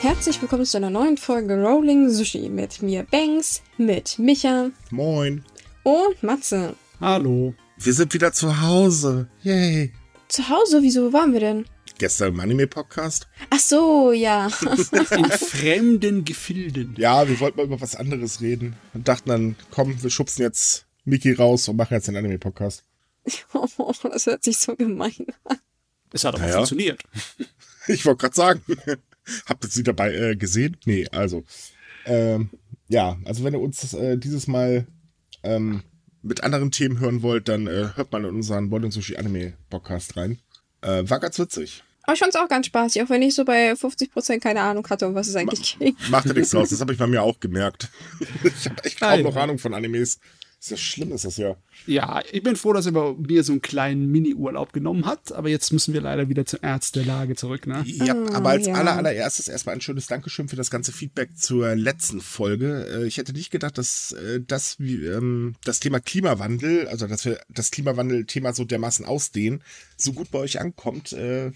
Herzlich willkommen zu einer neuen Folge Rolling Sushi mit mir Banks, mit Micha Moin. und Matze. Hallo. Wir sind wieder zu Hause. Yay. Zu Hause, wieso waren wir denn? Gestern im Anime-Podcast. Ach so, ja. In fremden Gefilden. Ja, wir wollten mal über was anderes reden und dachten dann, komm, wir schubsen jetzt Miki raus und machen jetzt den Anime-Podcast. Oh, das hört sich so gemein an. Es hat aber Naja. funktioniert. Ich wollte gerade sagen, habt ihr sie dabei äh, gesehen? Nee, also. Ähm, ja, also wenn ihr uns äh, dieses Mal ähm, mit anderen Themen hören wollt, dann äh, hört mal in unseren Bowling Sushi Anime Podcast rein. Äh, war ganz witzig. Aber ich fand's auch ganz spaßig, auch wenn ich so bei 50% keine Ahnung hatte, um was es eigentlich ging. Macht ja nichts draus, das habe ich bei mir auch gemerkt. Ich habe echt kaum Nein. noch Ahnung von Animes. Ist ja schlimm, ist das ja. Ja, ich bin froh, dass er bei mir so einen kleinen Mini-Urlaub genommen hat, aber jetzt müssen wir leider wieder zur Ernst der Lage zurück, ne? Ja, Ah, aber als ja. aller, allererstes erstmal ein schönes Dankeschön für das ganze Feedback zur letzten Folge. Äh, Ich hätte nicht gedacht, dass äh, das, wie, ähm, das Thema Klimawandel, also dass wir das Klimawandel-Thema so dermaßen ausdehnen, so gut bei euch ankommt. Äh,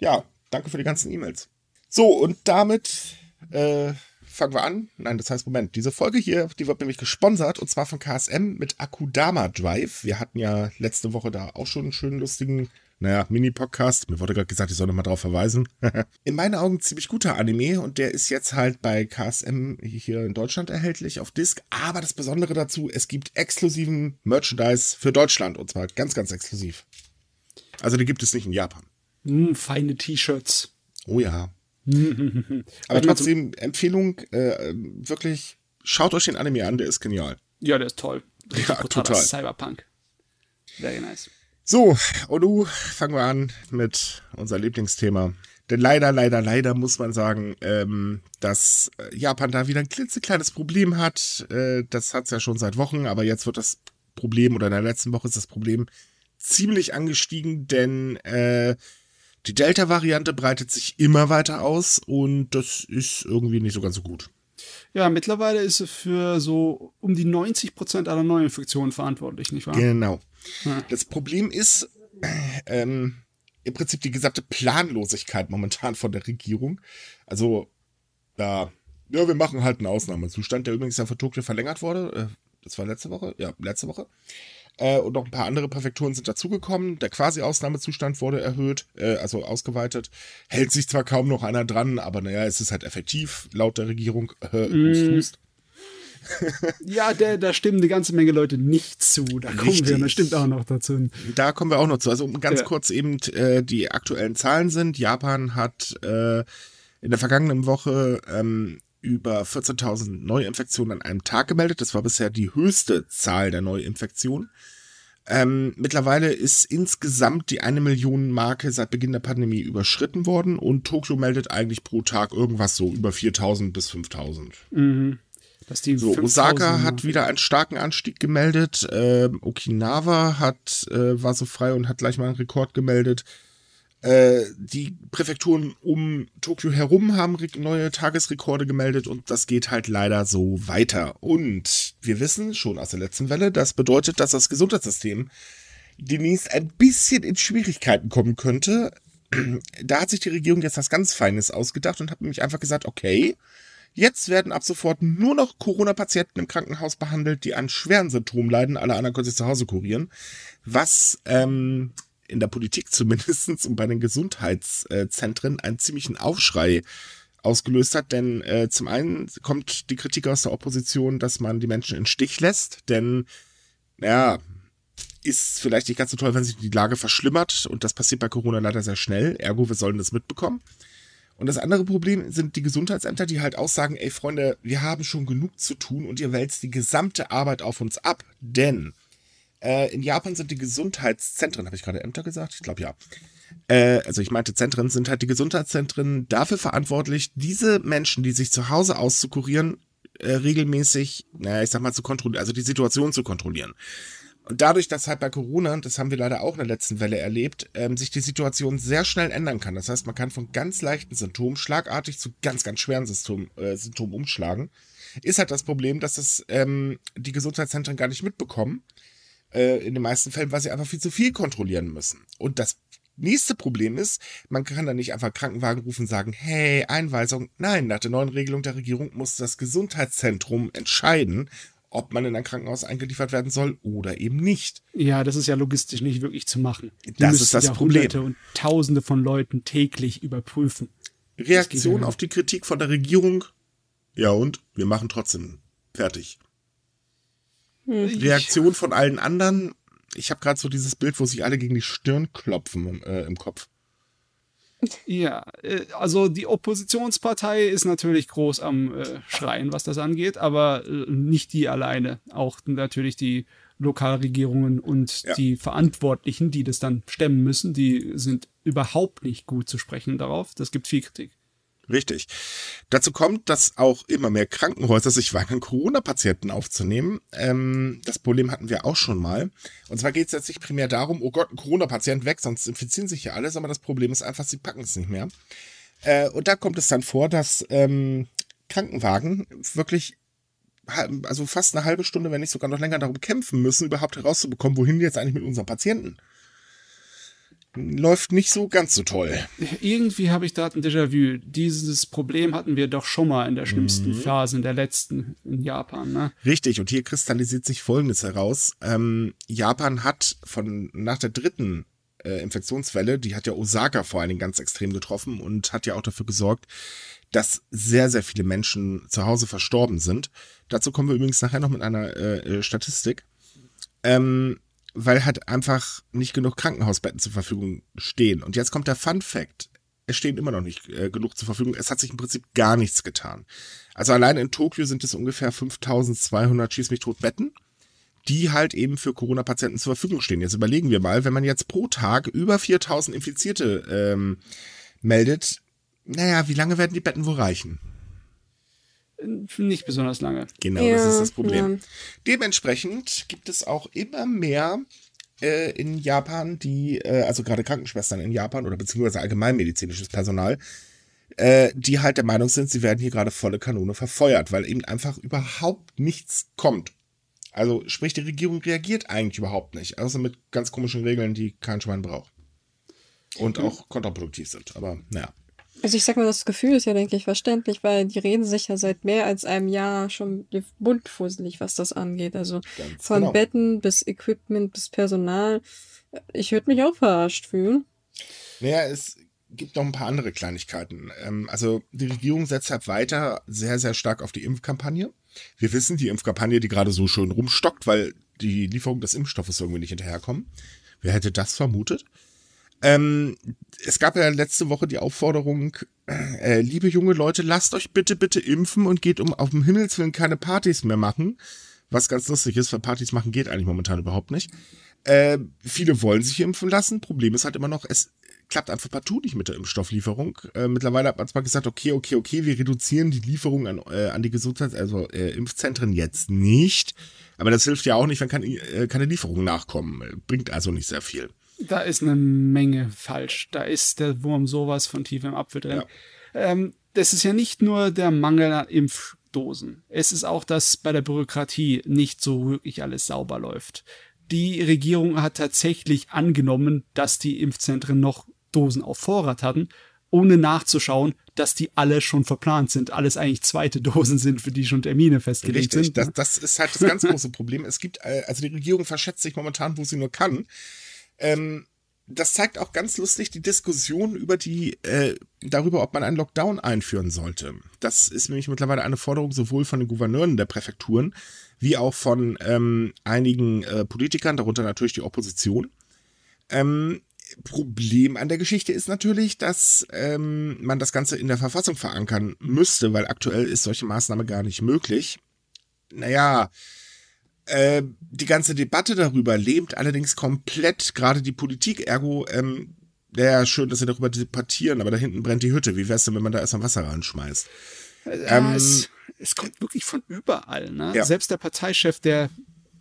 Ja, danke für die ganzen E-Mails. So, und damit äh, fangen wir an. Nein, das heißt, Moment, diese Folge hier, die wird nämlich gesponsert und zwar von KSM mit Akudama Drive. Wir hatten ja letzte Woche da auch schon einen schönen, lustigen, naja, Mini-Podcast. Mir wurde gerade gesagt, ich soll nochmal drauf verweisen. in meinen Augen ziemlich guter Anime und der ist jetzt halt bei KSM hier in Deutschland erhältlich auf Disc. Aber das Besondere dazu, es gibt exklusiven Merchandise für Deutschland und zwar ganz, ganz exklusiv. Also die gibt es nicht in Japan. Hm, feine T-Shirts. Oh ja. Aber trotzdem, Empfehlung, äh, wirklich, schaut euch den Anime an, der ist genial. Ja, der ist toll. Richtig Ja, total. Cyberpunk. Very nice. So, und nun fangen wir an mit unser Lieblingsthema. Denn leider, leider, leider muss man sagen, ähm, dass äh, Japan da wieder ein klitzekleines Problem hat. Äh, das hat es ja schon seit Wochen, aber jetzt wird das Problem, oder in der letzten Woche ist das Problem ziemlich angestiegen, denn äh, die Delta-Variante breitet sich immer weiter aus und das ist irgendwie nicht so ganz so gut. Ja, mittlerweile ist er für so um die 90% aller Neuinfektionen verantwortlich, nicht wahr? Genau. Ja. Das Problem ist ähm, im Prinzip die gesamte Planlosigkeit momentan von der Regierung. Also, da, ja, wir machen halt einen Ausnahmezustand, der übrigens ja für Tokio verlängert wurde. Äh, das war letzte Woche? Ja, letzte Woche. Äh, und noch ein paar andere Präfekturen sind dazugekommen. Der quasi Ausnahmezustand wurde erhöht, äh, also ausgeweitet. Hält sich zwar kaum noch einer dran, aber naja, es ist halt effektiv, laut der Regierung. Äh, hust. Ja, der, da stimmen eine ganze Menge Leute nicht zu. Da kommen Richtig. wir bestimmt auch noch dazu. Da kommen wir auch noch zu. Also um ganz Ja. kurz eben äh, die aktuellen Zahlen sind. Japan hat äh, in der vergangenen Woche ähm, über 14.000 Neuinfektionen an einem Tag gemeldet. Das war bisher die höchste Zahl der Neuinfektionen. Ähm, mittlerweile ist insgesamt die eine Million Marke seit Beginn der Pandemie überschritten worden und Tokio meldet eigentlich pro Tag irgendwas so über 4.000 bis 5.000. Dass die So, 5000 Osaka hat wieder einen starken Anstieg gemeldet. Ähm, Okinawa hat, äh, war so frei und hat gleich mal einen Rekord gemeldet. Äh, die Präfekturen um Tokio herum haben neue Tagesrekorde gemeldet und das geht halt leider so weiter. Und wir wissen schon aus der letzten Welle, das bedeutet, dass das Gesundheitssystem demnächst ein bisschen in Schwierigkeiten kommen könnte. Da hat sich die Regierung jetzt was ganz Feines ausgedacht und hat nämlich einfach gesagt, okay, Jetzt werden ab sofort nur noch Corona-Patienten im Krankenhaus behandelt, die an schweren Symptomen leiden. Alle anderen können sich zu Hause kurieren. Was ähm, in der Politik zumindestens und bei den Gesundheitszentren einen ziemlichen Aufschrei ausgelöst hat. Denn äh, zum einen kommt die Kritik aus der Opposition, dass man die Menschen in Stich lässt. Denn, ja, ist vielleicht nicht ganz so toll, wenn sich die Lage verschlimmert. Und das passiert bei Corona leider sehr schnell. Ergo, wir sollen das mitbekommen. Und das andere Problem sind die Gesundheitsämter, die halt auch sagen, ey Freunde, wir haben schon genug zu tun und ihr wälzt die gesamte Arbeit auf uns ab. Denn äh, in Japan sind die Gesundheitszentren, habe ich gerade Ämter gesagt? Ich glaube ja. Äh, also ich meinte Zentren, sind halt die Gesundheitszentren dafür verantwortlich, diese Menschen, die sich zu Hause auszukurieren, äh, regelmäßig, naja, ich sag mal, zu kontrollieren, also die Situation zu kontrollieren. Und dadurch, dass halt bei Corona, das haben wir leider auch in der letzten Welle erlebt, ähm, sich die Situation sehr schnell ändern kann. Das heißt, man kann von ganz leichten Symptomen schlagartig zu ganz, ganz schweren Symptomen, äh, Symptomen umschlagen. Ist halt das Problem, dass das ähm, die Gesundheitszentren gar nicht mitbekommen. Äh, in den meisten Fällen, weil sie einfach viel zu viel kontrollieren müssen. Und das nächste Problem ist, man kann da nicht einfach Krankenwagen rufen und sagen, hey, Einweisung. Nein, nach der neuen Regelung der Regierung muss das Gesundheitszentrum entscheiden, ob man in ein Krankenhaus eingeliefert werden soll oder eben nicht. Ja, das ist ja logistisch nicht wirklich zu machen. Die das ist das ja Problem. Hunderte und Tausende von Leuten täglich überprüfen. Reaktion ja. auf die Kritik von der Regierung. Ja, und wir machen trotzdem fertig. Reaktion von allen anderen. Ich habe gerade so dieses Bild, wo sich alle gegen die Stirn klopfen äh, im Kopf. Ja, äh, also die Oppositionspartei ist natürlich groß am äh, Schreien, was das angeht, aber äh, nicht die alleine. Auch natürlich die Lokalregierungen und Ja. die Verantwortlichen, die das dann stemmen müssen, die sind überhaupt nicht gut zu sprechen darauf. Das gibt viel Kritik. Richtig. Dazu kommt, dass auch immer mehr Krankenhäuser sich weigern, Corona-Patienten aufzunehmen. Ähm, das Problem hatten wir auch schon mal. Und zwar geht es jetzt nicht primär darum, oh Gott, ein Corona-Patient weg, sonst infizieren sich ja alle, sondern das Problem ist einfach, sie packen es nicht mehr. Äh, und da kommt es dann vor, dass ähm, Krankenwagen wirklich also fast eine halbe Stunde, wenn nicht sogar noch länger darum kämpfen müssen, überhaupt herauszubekommen, wohin jetzt eigentlich mit unseren Patienten. Läuft nicht so ganz so toll. Irgendwie habe ich da ein Déjà-vu. Dieses Problem hatten wir doch schon mal in der schlimmsten Mhm. Phase, in der letzten in Japan. Ne? Richtig, und hier kristallisiert sich Folgendes heraus. Ähm, Japan hat von nach der dritten äh, Infektionswelle, die hat ja Osaka vor allen Dingen ganz extrem getroffen und hat ja auch dafür gesorgt, dass sehr, sehr viele Menschen zu Hause verstorben sind. Dazu kommen wir übrigens nachher noch mit einer äh, äh, Statistik. Ähm, weil halt einfach nicht genug Krankenhausbetten zur Verfügung stehen. Und jetzt kommt der Fun Fact. Es stehen immer noch nicht äh, genug zur Verfügung. Es hat sich im Prinzip gar nichts getan. Also allein in Tokio sind es ungefähr 5200 schieß mich tot Betten, die halt eben für Corona-Patienten zur Verfügung stehen. Jetzt überlegen wir mal, wenn man jetzt pro Tag über 4000 Infizierte ähm, meldet, naja, wie lange werden die Betten wohl reichen? Nicht besonders lange. Genau, das Ja, ist das Problem. ja. Dementsprechend gibt es auch immer mehr äh, in Japan, die, äh, also gerade Krankenschwestern in Japan oder beziehungsweise allgemeinmedizinisches Personal, äh, die halt der Meinung sind, sie werden hier gerade volle Kanone verfeuert, weil eben einfach überhaupt nichts kommt. Also sprich, die Regierung reagiert eigentlich überhaupt nicht, außer mit ganz komischen Regeln, die kein Schwein braucht. Und auch kontraproduktiv sind, aber naja. Also ich sag mal, das Gefühl ist ja, denke ich, verständlich, weil die reden sich ja seit mehr als einem Jahr schon buntfusselig, was das angeht. Also Ganz von genau. Betten bis Equipment bis Personal. Ich würde mich auch verarscht fühlen. Naja, es gibt noch ein paar andere Kleinigkeiten. Ähm, also die Regierung setzt halt weiter sehr, sehr stark auf die Impfkampagne. Wir wissen, die Impfkampagne, die gerade so schön rumstockt, weil die Lieferung des Impfstoffes irgendwie nicht hinterherkommen. Wer hätte das vermutet? Ähm, es gab ja letzte Woche die Aufforderung, äh, liebe junge Leute, lasst euch bitte, bitte impfen und geht um auf dem Himmels Willen keine Partys mehr machen. Was ganz lustig ist, weil Partys machen geht eigentlich momentan überhaupt nicht. Äh, viele wollen sich impfen lassen. Problem ist halt immer noch, es klappt einfach partout nicht mit der Impfstofflieferung. Äh, mittlerweile hat man zwar gesagt, okay, okay, okay, wir reduzieren die Lieferung an, äh, an die Gesundheits-, also äh, Impfzentren jetzt nicht. Aber das hilft ja auch nicht, wenn keine, äh, keine Lieferungen nachkommen. Bringt also nicht sehr viel. Da ist eine Menge falsch. Da ist der Wurm sowas von tief im Apfel drin. Ähm, das ist ja nicht nur der Mangel an Impfdosen. Es ist auch, dass bei der Bürokratie nicht so wirklich alles sauber läuft. Die Regierung hat tatsächlich angenommen, dass die Impfzentren noch Dosen auf Vorrat hatten, ohne nachzuschauen, dass die alle schon verplant sind. Alles eigentlich zweite Dosen sind, für die schon Termine festgelegt Richtig, sind. das, das ist halt das ganz große Problem. Es gibt, äh, also die Regierung verschätzt sich momentan, wo sie nur kann. Ähm, das zeigt auch ganz lustig die Diskussion über die, äh, darüber, ob man einen Lockdown einführen sollte. Das ist nämlich mittlerweile eine Forderung sowohl von den Gouverneuren der Präfekturen wie auch von ähm, einigen äh, Politikern, darunter natürlich die Opposition. Ähm, Problem an der Geschichte ist natürlich, dass ähm, man das Ganze in der Verfassung verankern müsste, weil aktuell ist solche Maßnahme gar nicht möglich. Naja, äh, die ganze Debatte darüber lähmt allerdings komplett gerade die Politik, ergo, ähm, ja, schön, dass sie darüber debattieren, aber da hinten brennt die Hütte. Wie wär's denn, wenn man da erstmal Wasser reinschmeißt? Ja, Ähm, es, es kommt wirklich von überall. Ne? Ja. Selbst der Parteichef der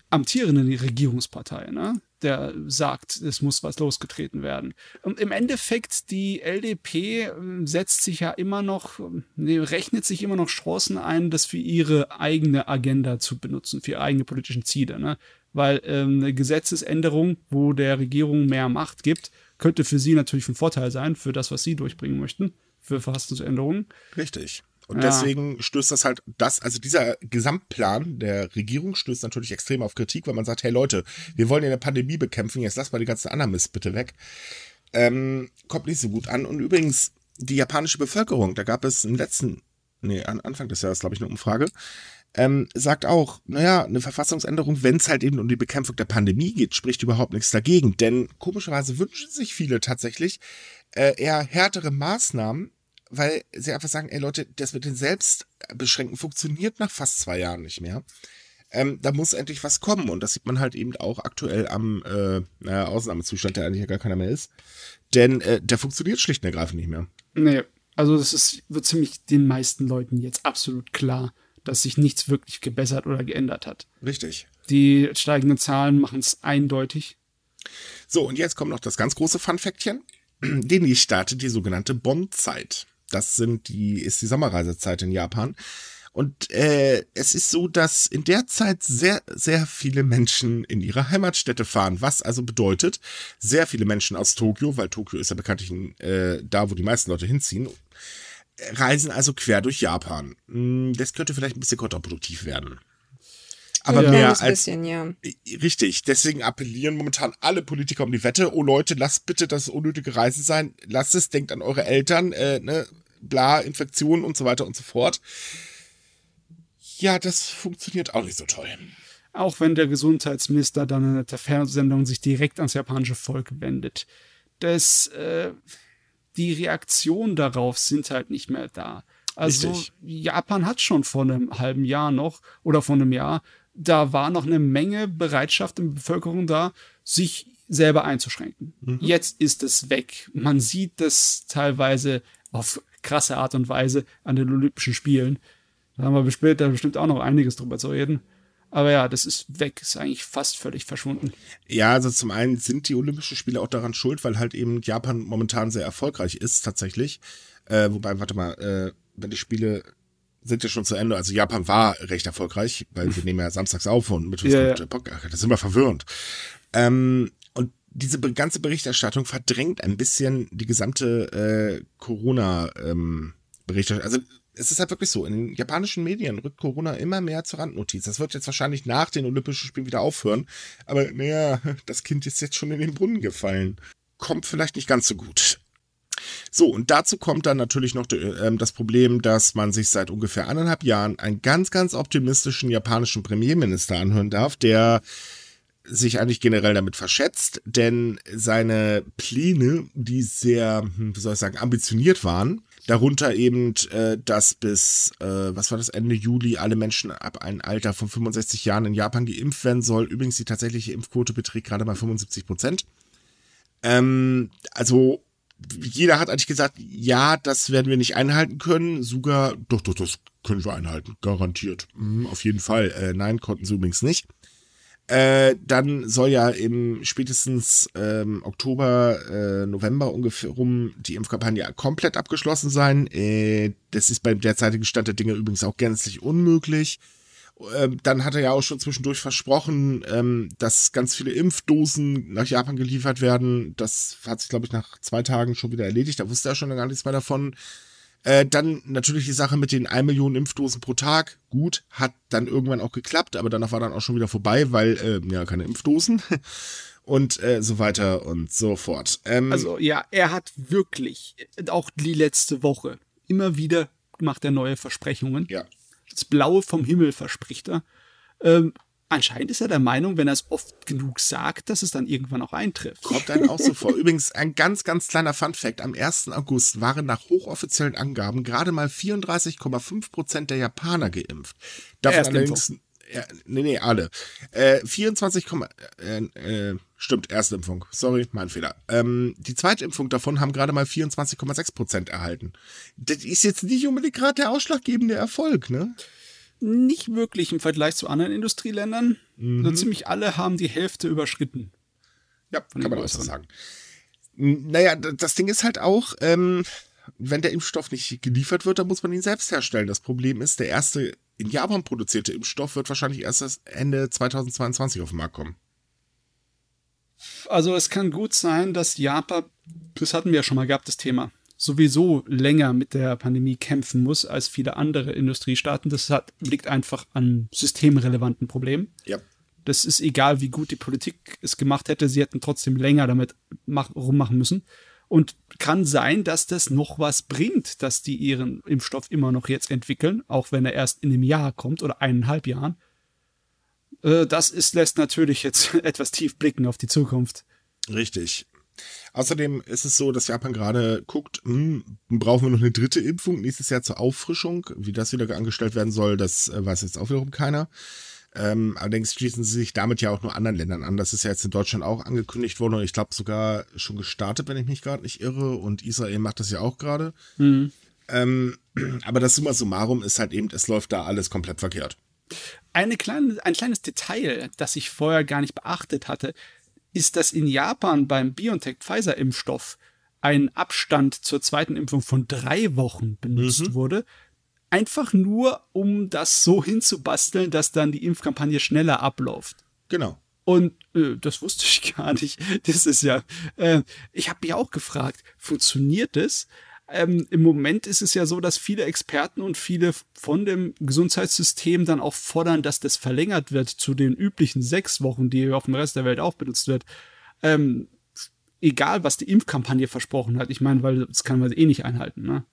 amtierenden Regierungspartei, ne? Der sagt, es muss was losgetreten werden. Und im Endeffekt, die LDP äh, setzt sich ja immer noch, äh, nee, rechnet sich immer noch Chancen ein, das für ihre eigene Agenda zu benutzen, für ihre eigene politischen Ziele. Ne? weil ähm, eine Gesetzesänderung, wo der Regierung mehr Macht gibt, könnte für sie natürlich ein Vorteil sein, für das, was sie durchbringen möchten, für Verfassungsänderungen. Richtig. Und ja. deswegen stößt das halt, das, also dieser Gesamtplan der Regierung stößt natürlich extrem auf Kritik, weil man sagt, hey Leute, wir wollen ja eine Pandemie bekämpfen, jetzt lasst mal die ganzen anderen Mist bitte weg. Ähm, kommt nicht so gut an. Und übrigens, die japanische Bevölkerung, da gab es im letzten, nee, Anfang des Jahres, glaube ich, eine Umfrage, ähm, sagt auch, naja, eine Verfassungsänderung, wenn es halt eben um die Bekämpfung der Pandemie geht, spricht überhaupt nichts dagegen. Denn komischerweise wünschen sich viele tatsächlich äh, eher härtere Maßnahmen, weil sie einfach sagen, ey Leute, das mit den Selbstbeschränken funktioniert nach fast zwei Jahren nicht mehr. Ähm, da muss endlich was kommen und das sieht man halt eben auch aktuell am äh, naja, Ausnahmezustand, der eigentlich ja gar keiner mehr ist. Denn äh, der funktioniert schlicht und ergreifend nicht mehr. Nee, also das ist, wird ziemlich den meisten Leuten jetzt absolut klar, dass sich nichts wirklich gebessert oder geändert hat. Richtig. Die steigenden Zahlen machen es eindeutig. So, und jetzt kommt noch das ganz große Funfactchen. Die startet die sogenannte Bonn-Zeit. Das sind die, ist die Sommerreisezeit in Japan. Und äh, es ist so, dass in der Zeit sehr, sehr viele Menschen in ihre Heimatstädte fahren, was also bedeutet, sehr viele Menschen aus Tokio, weil Tokio ist ja bekanntlich äh, da, wo die meisten Leute hinziehen, reisen also quer durch Japan. Hm, das könnte vielleicht ein bisschen kontraproduktiv werden. Aber ja, mehr als bisschen, ja. richtig. Deswegen appellieren momentan alle Politiker um die Wette. Oh Leute, lasst bitte das unnötige Reisen sein. Lasst es, denkt an eure Eltern, äh, ne, bla, Infektionen und so weiter und so fort. Ja, das funktioniert auch nicht so toll. Auch wenn der Gesundheitsminister dann in der Fernsehsendung sich direkt ans japanische Volk wendet. Das, äh, die Reaktionen darauf sind halt nicht mehr da. Also Richtig. Japan hat schon vor einem halben Jahr noch oder vor einem Jahr, da war noch eine Menge Bereitschaft in der Bevölkerung da, sich selber einzuschränken. Mhm. Jetzt ist es weg. Man sieht das teilweise auf krasse Art und Weise an den Olympischen Spielen. Da haben wir später bestimmt auch noch einiges drüber zu reden. Aber ja, das ist weg, ist eigentlich fast völlig verschwunden. Ja, also zum einen sind die Olympischen Spiele auch daran schuld, weil halt eben Japan momentan sehr erfolgreich ist, tatsächlich. Äh, wobei, warte mal, äh, wenn die Spiele sind ja schon zu Ende. Also Japan war recht erfolgreich, weil wir nehmen ja samstags auf und mit ja, ja. Podcast. Das ist immer verwirrend. Ähm, diese ganze Berichterstattung verdrängt ein bisschen die gesamte äh, Corona-Berichterstattung. Ähm, also es ist halt wirklich so, in den japanischen Medien rückt Corona immer mehr zur Randnotiz. Das wird jetzt wahrscheinlich nach den Olympischen Spielen wieder aufhören. Aber naja, das Kind ist jetzt schon in den Brunnen gefallen. Kommt vielleicht nicht ganz so gut. So, und dazu kommt dann natürlich noch äh, das Problem, dass man sich seit ungefähr anderthalb Jahren einen ganz, ganz optimistischen japanischen Premierminister anhören darf, der sich eigentlich generell damit verschätzt, denn seine Pläne, die sehr, hm, wie soll ich sagen, ambitioniert waren, Darunter eben, äh, dass bis, äh, was war das, Ende Juli alle Menschen ab einem Alter von 65 Jahren in Japan geimpft werden soll. Übrigens, die tatsächliche Impfquote beträgt gerade mal 75 Prozent. Ähm, also, jeder hat eigentlich gesagt, ja, das werden wir nicht einhalten können. Sogar, doch, doch, das können wir einhalten, garantiert. Mhm, auf jeden Fall. Äh, nein, konnten sie übrigens nicht. Äh, dann soll ja im spätestens ähm, Oktober, äh, November ungefähr rum die Impfkampagne komplett abgeschlossen sein. Äh, das ist beim derzeitigen Stand der Dinge übrigens auch gänzlich unmöglich. Ähm, dann hat er ja auch schon zwischendurch versprochen, ähm, dass ganz viele Impfdosen nach Japan geliefert werden. Das hat sich, glaube ich, nach zwei Tagen schon wieder erledigt. Da wusste er schon gar nichts mehr davon. Äh, dann natürlich die Sache mit den 1 Million Impfdosen pro Tag. Gut, hat dann irgendwann auch geklappt, aber danach war dann auch schon wieder vorbei, weil äh, ja keine Impfdosen und äh, so weiter und so fort. Ähm, also ja, er hat wirklich auch die letzte Woche immer wieder macht er neue Versprechungen. Ja. Das Blaue vom Himmel verspricht er. Ähm, Anscheinend ist er der Meinung, wenn er es oft genug sagt, dass es dann irgendwann auch eintrifft. Kommt einem auch so vor. Übrigens, ein ganz, ganz kleiner Funfact. Am 1. August waren nach hochoffiziellen Angaben gerade mal 34,5 Prozent der Japaner geimpft. Davon allerdings, ja, nee, nee, alle. Äh, 24, äh, äh, stimmt, erste Impfung. Sorry, mein Fehler. Ähm, die zweite Impfung davon haben gerade mal 24,6 Prozent erhalten. Das ist jetzt nicht unbedingt gerade der ausschlaggebende Erfolg, ne? Nicht wirklich im Vergleich zu anderen Industrieländern. Mhm. So ziemlich alle haben die Hälfte überschritten. Ja, kann man auch so sagen. Naja, das Ding ist halt auch, ähm, wenn der Impfstoff nicht geliefert wird, dann muss man ihn selbst herstellen. Das Problem ist, der erste in Japan produzierte Impfstoff wird wahrscheinlich erst Ende 2022 auf den Markt kommen. Also es kann gut sein, dass Japan, das hatten wir ja schon mal gehabt, das Thema, sowieso länger mit der Pandemie kämpfen muss als viele andere Industriestaaten. Das hat, liegt einfach an systemrelevanten Problemen. Ja. Das ist egal, wie gut die Politik es gemacht hätte, sie hätten trotzdem länger damit mach, rummachen müssen. Und kann sein, dass das noch was bringt, dass die ihren Impfstoff immer noch jetzt entwickeln, auch wenn er erst in einem Jahr kommt oder eineinhalb Jahren. Äh, das ist, lässt natürlich jetzt etwas tief blicken auf die Zukunft. Richtig. Außerdem ist es so, dass Japan gerade guckt, hm, brauchen wir noch eine dritte Impfung nächstes Jahr zur Auffrischung. Wie das wieder angestellt werden soll, das äh, weiß jetzt auch wiederum keiner. Ähm, allerdings schließen sie sich damit ja auch nur anderen Ländern an. Das ist ja jetzt in Deutschland auch angekündigt worden und ich glaube sogar schon gestartet, wenn ich mich gerade nicht irre. Und Israel macht das ja auch gerade. Mhm. Ähm, aber das Summa summarum ist halt eben, es läuft da alles komplett verkehrt. Eine kleine, ein kleines Detail, das ich vorher gar nicht beachtet hatte, ist, dass in Japan beim BioNTech-Pfizer-Impfstoff ein Abstand zur zweiten Impfung von drei Wochen benutzt mhm. wurde. Einfach nur, um das so hinzubasteln, dass dann die Impfkampagne schneller abläuft. Genau. Und äh, das wusste ich gar nicht. Das ist ja. Äh, ich habe mich auch gefragt, funktioniert das? Ähm, im Moment ist es ja so, dass viele Experten und viele von dem Gesundheitssystem dann auch fordern, dass das verlängert wird zu den üblichen sechs Wochen, die auf dem Rest der Welt auch benutzt wird. Ähm, egal, was die Impfkampagne versprochen hat. Ich meine, weil das kann man eh nicht einhalten, ne?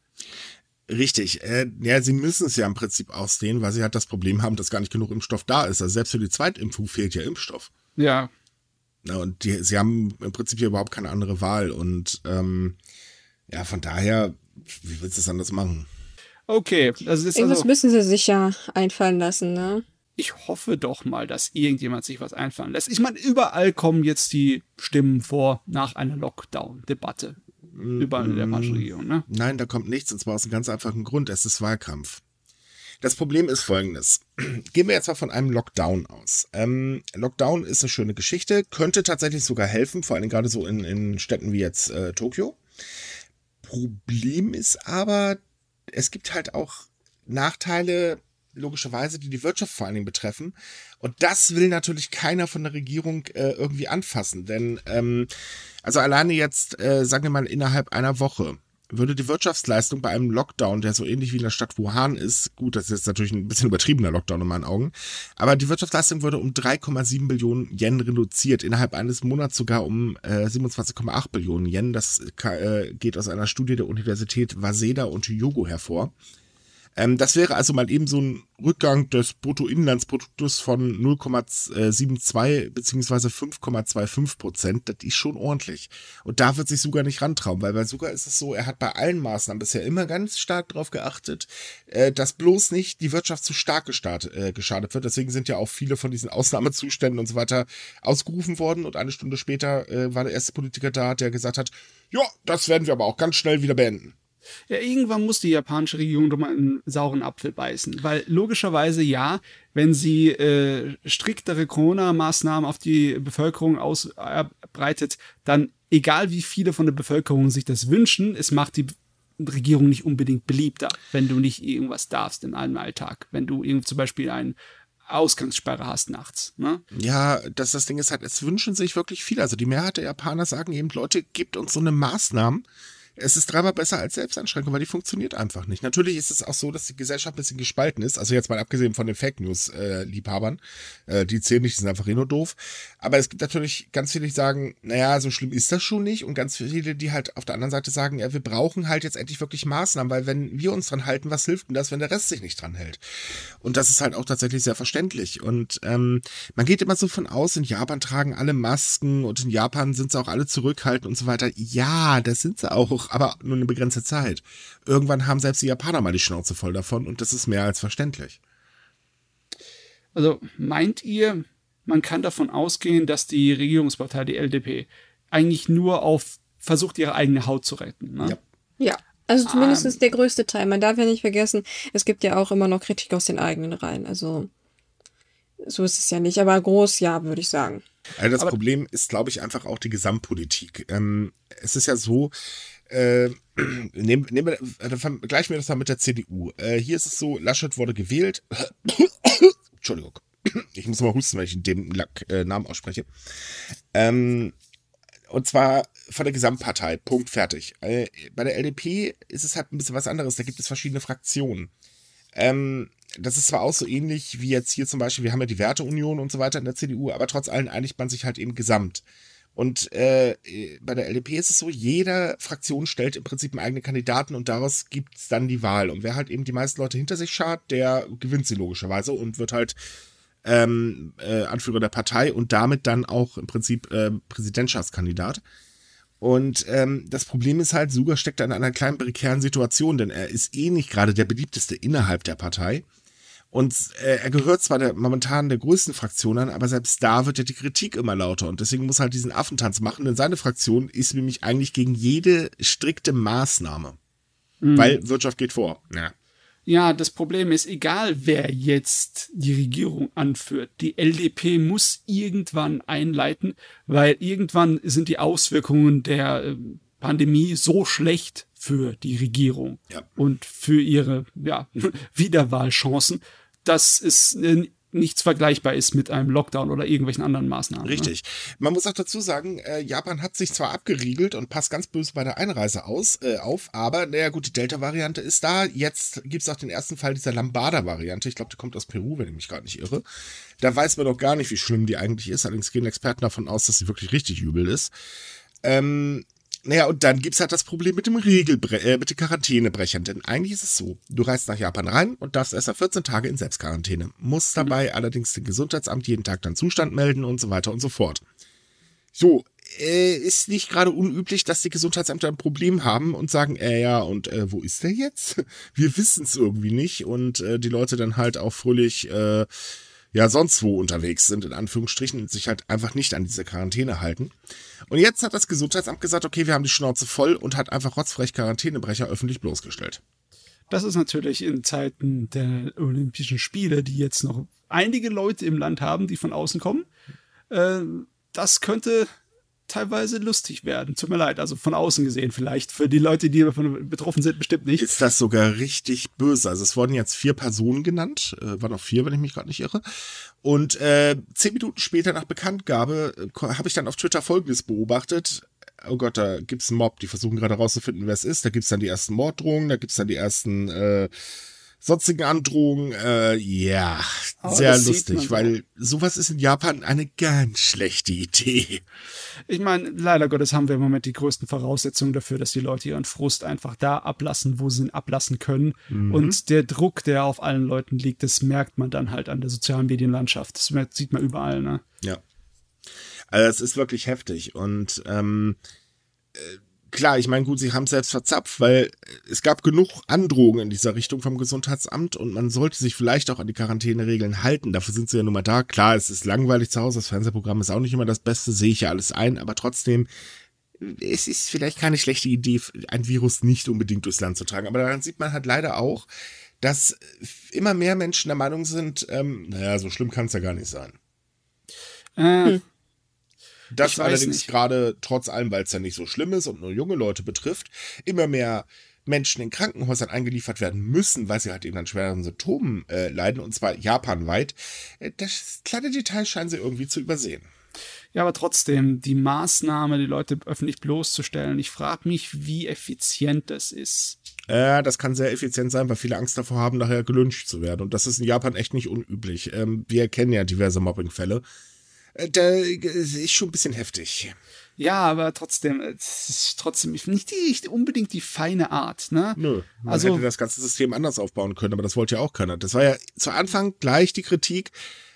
Richtig. Äh, ja, sie müssen es ja im Prinzip ausdehnen, weil sie halt das Problem haben, dass gar nicht genug Impfstoff da ist. Also selbst für die Zweitimpfung fehlt ja Impfstoff. Ja. Na, und die, sie haben im Prinzip hier überhaupt keine andere Wahl. Und ähm, ja, von daher, wie willst du es anders machen? Okay, das ist Irgendwas also, müssen sie sich ja einfallen lassen, ne? Ich hoffe doch mal, dass irgendjemand sich was einfallen lässt. Ich meine, überall kommen jetzt die Stimmen vor nach einer Lockdown-Debatte. Überall in der mm, Regierung, ne? Nein, da kommt nichts, und zwar aus einem ganz einfachen Grund. Es ist Wahlkampf. Das Problem ist folgendes. Gehen wir jetzt mal von einem Lockdown aus. Ähm, Lockdown ist eine schöne Geschichte, könnte tatsächlich sogar helfen, vor allem gerade so in, in Städten wie jetzt äh, Tokio. Problem ist aber, es gibt halt auch Nachteile, logischerweise, die die Wirtschaft vor allen Dingen betreffen. Und das will natürlich keiner von der Regierung äh, irgendwie anfassen. Denn, ähm, also alleine jetzt, äh, sagen wir mal, innerhalb einer Woche würde die Wirtschaftsleistung bei einem Lockdown, der so ähnlich wie in der Stadt Wuhan ist, gut, das ist jetzt natürlich ein bisschen übertriebener Lockdown in meinen Augen, aber die Wirtschaftsleistung würde um 3,7 Billionen Yen reduziert, innerhalb eines Monats sogar um äh, 27,8 Billionen Yen. Das äh, geht aus einer Studie der Universität Waseda und Hyogo hervor. Ähm, das wäre also mal eben so ein Rückgang des Bruttoinlandsproduktes von 0,72 beziehungsweise 5,25 Prozent. Das ist schon ordentlich. Und da wird sich sogar nicht rantrauen, weil bei Suga ist es so, er hat bei allen Maßnahmen bisher immer ganz stark darauf geachtet, äh, dass bloß nicht die Wirtschaft zu stark gestartet, äh, geschadet wird. Deswegen sind ja auch viele von diesen Ausnahmezuständen und so weiter ausgerufen worden. Und eine Stunde später äh, war der erste Politiker da, der gesagt hat, ja, das werden wir aber auch ganz schnell wieder beenden. Ja, irgendwann muss die japanische Regierung doch mal einen sauren Apfel beißen, weil logischerweise ja, wenn sie äh, striktere Corona-Maßnahmen auf die Bevölkerung ausbreitet, dann egal wie viele von der Bevölkerung sich das wünschen, es macht die Regierung nicht unbedingt beliebter, wenn du nicht irgendwas darfst in einem Alltag, wenn du zum Beispiel ein Ausgangssperre hast nachts. Ne? Ja, das, das Ding ist halt, es wünschen sich wirklich viele. Also die Mehrheit der Japaner sagen eben, Leute, gebt uns so eine Maßnahmen, es ist dreimal besser als Selbstanschränkung, weil die funktioniert einfach nicht. Natürlich ist es auch so, dass die Gesellschaft ein bisschen gespalten ist. Also jetzt mal abgesehen von den Fake News-Liebhabern. Äh, äh, die zählen nicht, die sind einfach eh nur doof. Aber es gibt natürlich ganz viele, die sagen, naja, so schlimm ist das schon nicht. Und ganz viele, die halt auf der anderen Seite sagen, ja, wir brauchen halt jetzt endlich wirklich Maßnahmen, weil wenn wir uns dran halten, was hilft denn das, wenn der Rest sich nicht dran hält? Und das ist halt auch tatsächlich sehr verständlich. Und ähm, man geht immer so von aus, in Japan tragen alle Masken und in Japan sind sie auch alle zurückhaltend und so weiter. Ja, das sind sie auch aber nur eine begrenzte Zeit. Irgendwann haben selbst die Japaner mal die Schnauze voll davon und das ist mehr als verständlich. Also meint ihr, man kann davon ausgehen, dass die Regierungspartei, die LDP, eigentlich nur auf versucht, ihre eigene Haut zu retten? Ne? Ja. Ja. Also zumindest um, ähm. der größte Teil. Man darf ja nicht vergessen, es gibt ja auch immer noch Kritik aus den eigenen Reihen. Also so ist es ja nicht, aber groß ja, würde ich sagen. Also das Aber Problem ist, glaube ich, einfach auch die Gesamtpolitik. Ähm, es ist ja so, äh, nehmen, nehmen wir, äh, vergleichen wir das mal mit der CDU. Äh, hier ist es so, Laschet wurde gewählt. Entschuldigung. Ich muss mal husten, wenn ich den äh, Namen ausspreche. Ähm, und zwar von der Gesamtpartei. Punkt, fertig. Äh, bei der LDP ist es halt ein bisschen was anderes. Da gibt es verschiedene Fraktionen. Ähm, das ist zwar auch so ähnlich wie jetzt hier zum Beispiel, wir haben ja die Werteunion und so weiter in der CDU, aber trotz allem einigt man sich halt eben gesamt. Und äh, bei der LDP ist es so, jede Fraktion stellt im Prinzip einen eigenen Kandidaten und daraus gibt es dann die Wahl. Und wer halt eben die meisten Leute hinter sich schart, der gewinnt sie logischerweise und wird halt ähm, äh, Anführer der Partei und damit dann auch im Prinzip äh, Präsidentschaftskandidat. Und ähm, das Problem ist halt, Suga steckt in einer kleinen prekären Situation, denn er ist eh nicht gerade der beliebteste innerhalb der Partei. Und äh, er gehört zwar der, momentan der größten Fraktion an, aber selbst da wird ja die Kritik immer lauter. Und deswegen muss er halt diesen Affentanz machen, denn seine Fraktion ist nämlich eigentlich gegen jede strikte Maßnahme. Mhm. Weil Wirtschaft geht vor. Ja. Ja, das Problem ist, egal wer jetzt die Regierung anführt, die LDP muss irgendwann einleiten, weil irgendwann sind die Auswirkungen der äh, Pandemie so schlecht für die Regierung ja. und für ihre ja, Wiederwahlchancen, dass es nichts vergleichbar ist mit einem Lockdown oder irgendwelchen anderen Maßnahmen. Ne? Richtig. Ne? Man muss auch dazu sagen, äh, Japan hat sich zwar abgeriegelt und passt ganz böse bei der Einreise aus, äh, auf, aber naja gut, die Delta-Variante ist da. Jetzt gibt es auch den ersten Fall dieser Lambada-Variante. Ich glaube, die kommt aus Peru, wenn ich mich gerade nicht irre. Da weiß man doch gar nicht, wie schlimm die eigentlich ist. Allerdings gehen Experten davon aus, dass sie wirklich richtig übel ist. Ähm, naja, und dann gibt's halt das Problem mit dem Regelbre äh, mit den Quarantänebrechern. Denn eigentlich ist es so, du reist nach Japan rein und darfst erst nach 14 Tage in Selbstquarantäne. Musst mhm. dabei mhm. allerdings dem Gesundheitsamt jeden Tag deinen Zustand melden und so weiter und so fort. So, äh, ist nicht gerade unüblich, dass die Gesundheitsämter ein Problem haben und sagen, äh, ja, und äh, wo ist der jetzt? Wir wissen es irgendwie nicht. Und äh, die Leute dann halt auch fröhlich äh, ja sonst wo unterwegs sind, in Anführungsstrichen, und sich halt einfach nicht an diese Quarantäne halten. Und jetzt hat das Gesundheitsamt gesagt, okay, wir haben die Schnauze voll und hat einfach rotzfrech Quarantänebrecher öffentlich bloßgestellt. Das ist natürlich in Zeiten der Olympischen Spiele, die jetzt noch einige Leute im Land haben, die von außen kommen. Äh, das könnte teilweise lustig werden. Tut mir leid, also von außen gesehen vielleicht. Für die Leute, die davon betroffen sind, bestimmt nicht. Ist das sogar richtig böse. Also es wurden jetzt vier Personen genannt, äh, waren auch vier, wenn ich mich gerade nicht irre. Und äh, zehn Minuten später nach Bekanntgabe äh, habe ich dann auf Twitter Folgendes beobachtet. Oh Gott, da gibt's einen Mob, die versuchen gerade rauszufinden, wer es ist. Da gibt's dann die ersten Morddrohungen, da gibt's dann die ersten äh, sonstigen Androhungen. Äh, ja, oh, sehr lustig, weil sowas ist in Japan eine ganz schlechte Idee. Ich meine, leider Gottes haben wir im Moment die größten Voraussetzungen dafür, dass die Leute ihren Frust einfach da ablassen, wo sie ihn ablassen können. Mhm. Und der Druck, der auf allen Leuten liegt, das merkt man dann halt an der sozialen Medienlandschaft. Das sieht man überall, ne? Ja. Also es ist wirklich heftig. Und ähm, äh, klar, ich meine, gut, sie haben es selbst verzapft, weil es gab genug Androhungen in dieser Richtung vom Gesundheitsamt und man sollte sich vielleicht auch an die Quarantäneregeln halten. Dafür sind sie ja nun mal da. Klar, es ist langweilig zu Hause, das Fernsehprogramm ist auch nicht immer das Beste, sehe ich ja alles ein, aber trotzdem, es ist vielleicht keine schlechte Idee, ein Virus nicht unbedingt durchs Land zu tragen. Aber daran sieht man halt leider auch, dass immer mehr Menschen der Meinung sind, ähm, naja, so schlimm kann es ja gar nicht sein. Äh, hm. Das allerdings gerade trotz allem, weil es ja nicht so schlimm ist und nur junge Leute betrifft, immer mehr Menschen in Krankenhäusern eingeliefert werden müssen, weil sie halt eben an schweren Symptomen äh, leiden, und zwar japanweit. Äh, das kleine Detail scheinen sie irgendwie zu übersehen. Ja, aber trotzdem, die Maßnahme, die Leute öffentlich bloßzustellen, ich frage mich, wie effizient das ist. Äh, das kann sehr effizient sein, weil viele Angst davor haben, nachher gelünscht zu werden. Und das ist in Japan echt nicht unüblich. Ähm, wir kennen ja diverse Mobbingfälle. Äh, da ist schon ein bisschen heftig. Ja, aber trotzdem, es ist trotzdem nicht die, unbedingt die feine Art, ne? Nö. Man also, hätte das ganze System anders aufbauen können, aber das wollte ja auch keiner. Das war ja zu Anfang gleich die Kritik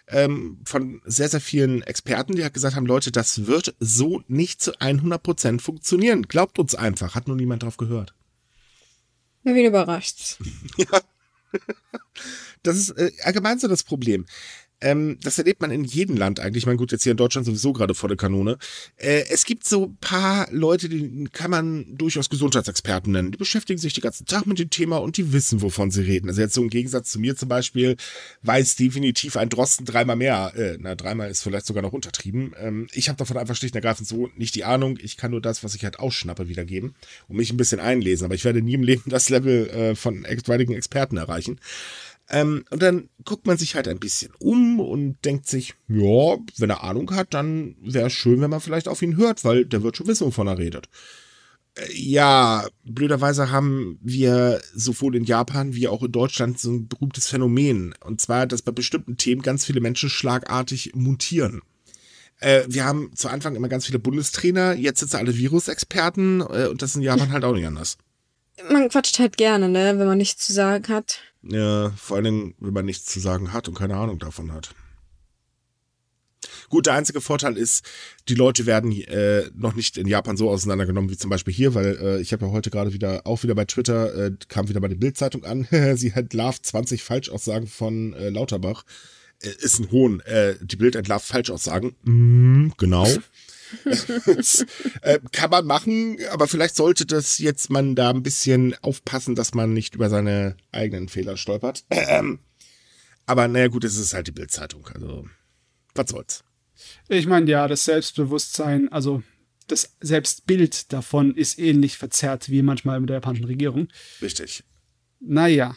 ähm, von sehr, sehr vielen Experten, die halt gesagt haben, Leute, das wird so nicht zu 100 Prozent funktionieren. Glaubt uns einfach. Hat nur niemand drauf gehört. Ja, wie überrascht's. ja. Das ist äh, allgemein so das Problem Ähm, das erlebt man in jedem Land eigentlich. Ich meine, gut, jetzt hier in Deutschland sowieso gerade vor der Kanone. Äh, es gibt so paar Leute, die kann man durchaus Gesundheitsexperten nennen. Die beschäftigen sich den ganzen Tag mit dem Thema und die wissen, wovon sie reden. Also jetzt so im Gegensatz zu mir zum Beispiel weiß definitiv ein Drosten dreimal mehr. Äh, na, dreimal ist vielleicht sogar noch untertrieben. Ähm, ich habe davon einfach schlicht und ergreifend so nicht die Ahnung. Ich kann nur das, was ich halt ausschnappe, wiedergeben und mich ein bisschen einlesen. Aber ich werde nie im Leben das Level äh, von etwaigen Experten erreichen. Ähm, und dann guckt man sich halt ein bisschen um und denkt sich, ja, wenn er Ahnung hat, dann wäre es schön, wenn man vielleicht auf ihn hört, weil der wird schon wissen, wovon er redet. Äh, ja, blöderweise haben wir sowohl in Japan wie auch in Deutschland so ein berühmtes Phänomen. Und zwar, dass bei bestimmten Themen ganz viele Menschen schlagartig mutieren. Äh, wir haben zu Anfang immer ganz viele Bundestrainer, jetzt sind sie alle Virusexperten äh, und das ist in Japan halt auch nicht anders. Man quatscht halt gerne, ne, wenn man nichts zu sagen hat. Ja, vor allen Dingen, wenn man nichts zu sagen hat und keine Ahnung davon hat. Gut, der einzige Vorteil ist, die Leute werden äh, noch nicht in Japan so auseinandergenommen wie zum Beispiel hier, weil äh, ich habe ja heute gerade wieder, auch wieder bei Twitter, äh, kam wieder bei der Bildzeitung an, sie entlarvt 20 Falschaussagen von äh, Lauterbach. Äh, ist ein Hohn. Äh, die Bild entlarvt Falschaussagen. Mm, genau. äh, kann man machen, aber vielleicht sollte das jetzt man da ein bisschen aufpassen, dass man nicht über seine eigenen Fehler stolpert. Aber naja, gut, es ist halt die Bildzeitung. Also, was soll's. Ich meine, ja, das Selbstbewusstsein, also das Selbstbild davon ist ähnlich verzerrt wie manchmal mit der japanischen Regierung. Richtig. Naja,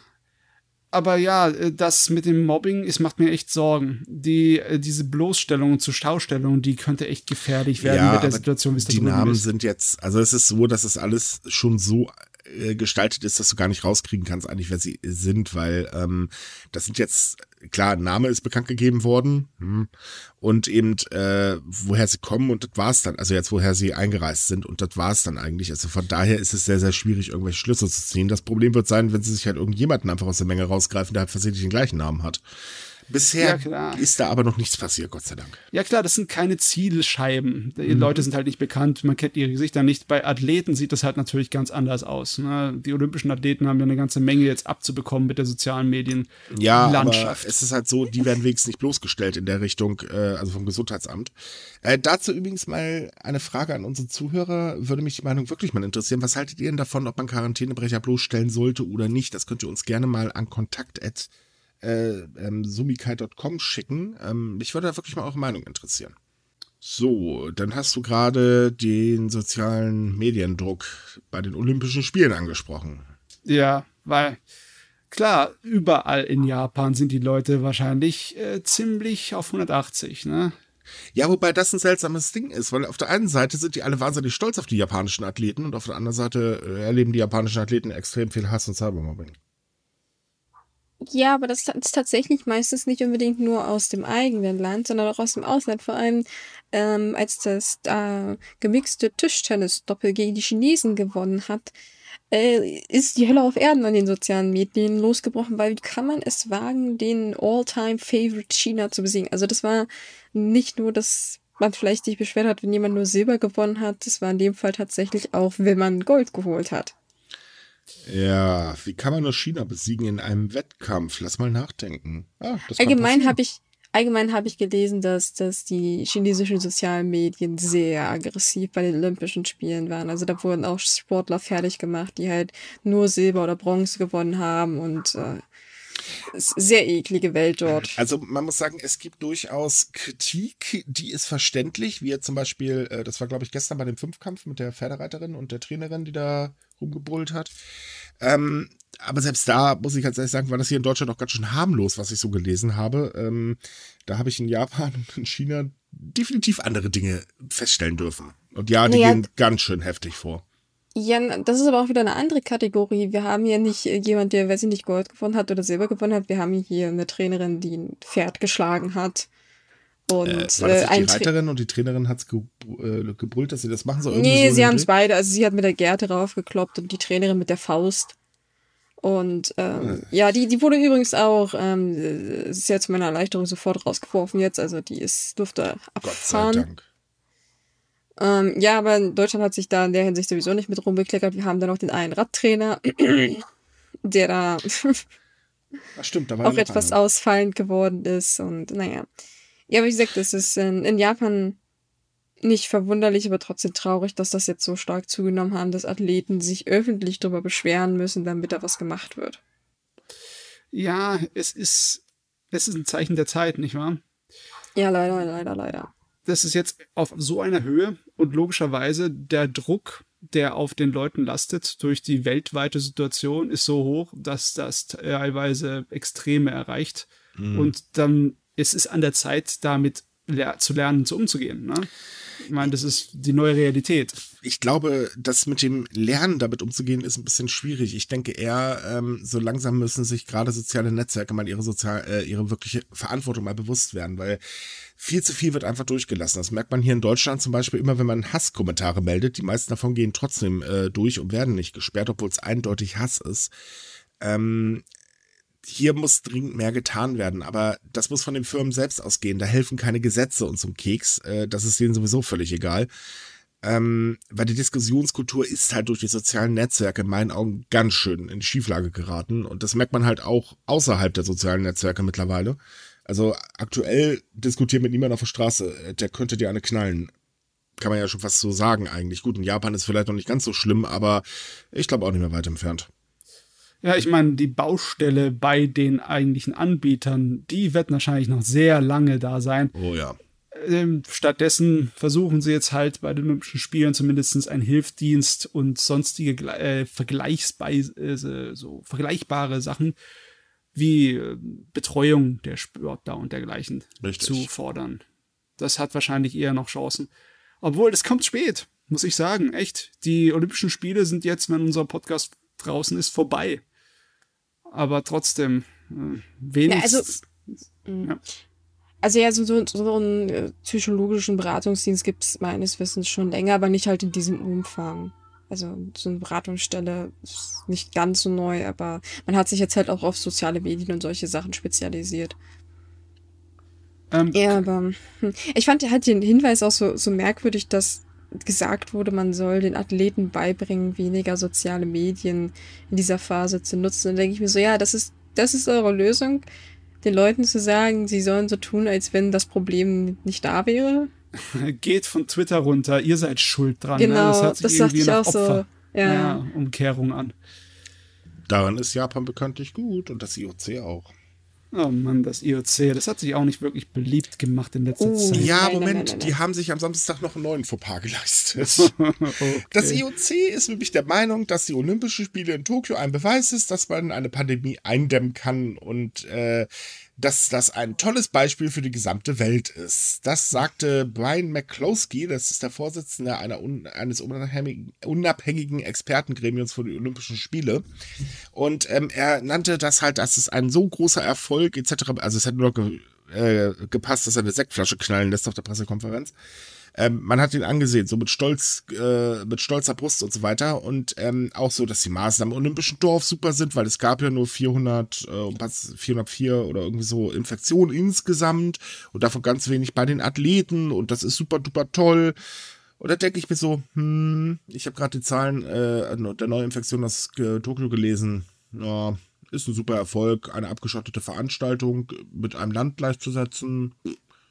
aber ja, äh, das mit dem Mobbing, es macht mir echt Sorgen. Die, äh, diese Bloßstellung zu Staustellung, die könnte echt gefährlich werden ja, mit der Situation, wie es Die Namen ist. sind jetzt, also es ist so, dass es alles schon so äh, gestaltet ist, dass du gar nicht rauskriegen kannst, eigentlich, wer sie sind, weil ähm, das sind jetzt, klar, Name ist bekannt gegeben worden hm, und eben, äh, woher sie kommen und das war's dann, also jetzt, woher sie eingereist sind und das war's dann eigentlich. Also von daher ist es sehr, sehr schwierig, irgendwelche Schlüsse zu ziehen. Das Problem wird sein, wenn sie sich halt irgendjemanden einfach aus der Menge rausgreifen, der halt versehentlich den gleichen Namen hat. Bisher ja, ist da aber noch nichts passiert, Gott sei Dank. Ja klar, das sind keine Zielscheiben. Die mhm. Leute sind halt nicht bekannt, man kennt ihre Gesichter nicht. Bei Athleten sieht das halt natürlich ganz anders aus. Ne? Die olympischen Athleten haben ja eine ganze Menge jetzt abzubekommen mit der sozialen Medien. Ja, Landschaft. aber es ist halt so, die werden wenigstens nicht bloßgestellt in der Richtung, äh, also vom Gesundheitsamt. Äh, dazu übrigens mal eine Frage an unsere Zuhörer. Würde mich die Meinung wirklich mal interessieren. Was haltet ihr denn davon, ob man Quarantänebrecher bloßstellen sollte oder nicht? Das könnt ihr uns gerne mal an kontakt@ äh, ähm, sumikai.com schicken. Ähm, mich würde da wirklich mal eure Meinung interessieren. So, dann hast du gerade den sozialen Mediendruck bei den Olympischen Spielen angesprochen. Ja, weil klar, überall in Japan sind die Leute wahrscheinlich äh, ziemlich auf 180, ne? Ja, wobei das ein seltsames Ding ist, weil auf der einen Seite sind die alle wahnsinnig stolz auf die japanischen Athleten und auf der anderen Seite äh, erleben die japanischen Athleten extrem viel Hass und Cybermobbing. Ja, aber das ist tatsächlich meistens nicht unbedingt nur aus dem eigenen Land, sondern auch aus dem Ausland. Vor allem, ähm, als das äh, gemixte Tischtennis-Doppel gegen die Chinesen gewonnen hat, äh, ist die Hölle auf Erden an den sozialen Medien losgebrochen, weil wie kann man es wagen, den All-Time-Favorite China zu besiegen? Also das war nicht nur, dass man vielleicht sich beschwert hat, wenn jemand nur Silber gewonnen hat, das war in dem Fall tatsächlich auch, wenn man Gold geholt hat. Ja, wie kann man nur China besiegen in einem Wettkampf? Lass mal nachdenken. Ah, allgemein habe ich, allgemein habe ich gelesen, dass, dass die chinesischen sozialen Medien sehr aggressiv bei den Olympischen Spielen waren. Also da wurden auch Sportler fertig gemacht, die halt nur Silber oder Bronze gewonnen haben und äh, sehr eklige Welt dort. Also man muss sagen, es gibt durchaus Kritik, die ist verständlich, wie zum Beispiel, äh, das war glaube ich gestern bei dem Fünfkampf mit der Pferdereiterin und der Trainerin, die da rumgebrüllt hat. Ähm, aber selbst da muss ich ganz ehrlich sagen, war das hier in Deutschland auch ganz schön harmlos, was ich so gelesen habe. Ähm, da habe ich in Japan und in China definitiv andere Dinge feststellen dürfen. Und ja, die ja, gehen ganz schön heftig vor. Ja, das ist aber auch wieder eine andere Kategorie. Wir haben hier nicht jemand, der, weiß ich nicht, Gold gewonnen hat oder Silber gewonnen hat. Wir haben hier eine Trainerin, die ein Pferd geschlagen hat. Und, äh, war das äh, die Reiterin und die Trainerin hat es ge äh, gebrüllt, dass sie das machen soll? Nee, so sie haben es beide. Also sie hat mit der Gerte raufgekloppt und die Trainerin mit der Faust. Und ähm, äh. ja, die, die wurde übrigens auch, ähm, ist ja zu meiner Erleichterung sofort rausgeworfen jetzt. Also die ist, durfte abfahren. Gott sei Dank. Ähm, ja, aber Deutschland hat sich da in der Hinsicht sowieso nicht mit rumbekleckert. Wir haben da noch den einen Radtrainer, der da Ach stimmt, auch etwas einer. ausfallend geworden ist. Und naja. Ja, wie gesagt, es ist in, in Japan nicht verwunderlich, aber trotzdem traurig, dass das jetzt so stark zugenommen haben, dass Athleten sich öffentlich darüber beschweren müssen, damit da was gemacht wird. Ja, es ist, es ist ein Zeichen der Zeit, nicht wahr? Ja, leider, leider, leider. Das ist jetzt auf so einer Höhe und logischerweise der Druck, der auf den Leuten lastet durch die weltweite Situation, ist so hoch, dass das teilweise Extreme erreicht. Mhm. Und dann ist es an der Zeit, damit zu lernen, zu umzugehen. Ne? Ich meine, das ist die neue Realität. Ich glaube, das mit dem Lernen damit umzugehen, ist ein bisschen schwierig. Ich denke eher, ähm, so langsam müssen sich gerade soziale Netzwerke mal ihre sozial, äh, ihre wirkliche Verantwortung mal bewusst werden, weil viel zu viel wird einfach durchgelassen. Das merkt man hier in Deutschland zum Beispiel immer, wenn man Hasskommentare meldet. Die meisten davon gehen trotzdem äh, durch und werden nicht gesperrt, obwohl es eindeutig Hass ist. Ähm, hier muss dringend mehr getan werden, aber das muss von den Firmen selbst ausgehen. Da helfen keine Gesetze und zum Keks. Äh, das ist denen sowieso völlig egal. Ähm, weil die Diskussionskultur ist halt durch die sozialen Netzwerke in meinen Augen ganz schön in Schieflage geraten. Und das merkt man halt auch außerhalb der sozialen Netzwerke mittlerweile. Also aktuell diskutiert mit niemand auf der Straße, äh, der könnte dir eine knallen. Kann man ja schon fast so sagen eigentlich. Gut, in Japan ist vielleicht noch nicht ganz so schlimm, aber ich glaube auch nicht mehr weit entfernt. Ja, ich meine, die Baustelle bei den eigentlichen Anbietern, die wird wahrscheinlich noch sehr lange da sein. Oh ja. Ähm, stattdessen versuchen sie jetzt halt bei den Olympischen Spielen zumindest einen Hilfsdienst und sonstige äh, äh, so vergleichbare Sachen wie äh, Betreuung der Sportler und dergleichen Richtig. zu fordern. Das hat wahrscheinlich eher noch Chancen. Obwohl, das kommt spät, muss ich sagen. Echt. Die Olympischen Spiele sind jetzt, wenn unser Podcast draußen ist, vorbei aber trotzdem äh, wenig. Ja, also, mm. ja. also ja, so, so, so einen äh, psychologischen Beratungsdienst gibt es meines Wissens schon länger, aber nicht halt in diesem Umfang. Also so eine Beratungsstelle ist nicht ganz so neu, aber man hat sich jetzt halt auch auf soziale Medien und solche Sachen spezialisiert. Ähm, ja, aber hm. ich fand halt den Hinweis auch so, so merkwürdig, dass gesagt wurde, man soll den Athleten beibringen, weniger soziale Medien in dieser Phase zu nutzen. Dann denke ich mir so, ja, das ist, das ist eure Lösung, den Leuten zu sagen, sie sollen so tun, als wenn das Problem nicht da wäre. Geht von Twitter runter, ihr seid schuld dran. Ne? Genau, ne? das, hört sich das irgendwie ich auch Opfer, so. Ja. ja. Umkehrung an. Daran ist Japan bekanntlich gut und das IOC auch. Oh Mann, das IOC, das hat sich auch nicht wirklich beliebt gemacht in letzter oh, Zeit. Ja, Moment, nein, nein, die haben sich am Samstag noch einen neuen Fauxpas geleistet. okay. Das IOC ist nämlich der Meinung, dass die Olympischen Spiele in Tokio ein Beweis ist, dass man eine Pandemie eindämmen kann und äh, dass das ein tolles Beispiel für die gesamte Welt ist. Das sagte Brian McCloskey, das ist der Vorsitzende un eines unabhängigen, Expertengremiums für die Olympischen Spiele. Und ähm, er nannte das halt, dass es ein so großer Erfolg etc. Also es hat nur ge äh, gepasst, dass er eine Sektflasche knallen lässt auf der Pressekonferenz. Ähm, man hat ihn angesehen, so mit Stolz, äh, mit stolzer Brust und so weiter. Und ähm, auch so, dass die Maßnahmen im Olympischen Dorf super sind, weil es gab ja nur 400, äh, 404 oder irgendwie so Infektionen insgesamt und davon ganz wenig bei den Athleten und das ist super duper toll. Und da denke ich mir so, hm, ich habe gerade die Zahlen äh, der Neuinfektion aus äh, Tokio gelesen. Ja, ist ein super Erfolg, eine abgeschottete Veranstaltung mit einem Land gleichzusetzen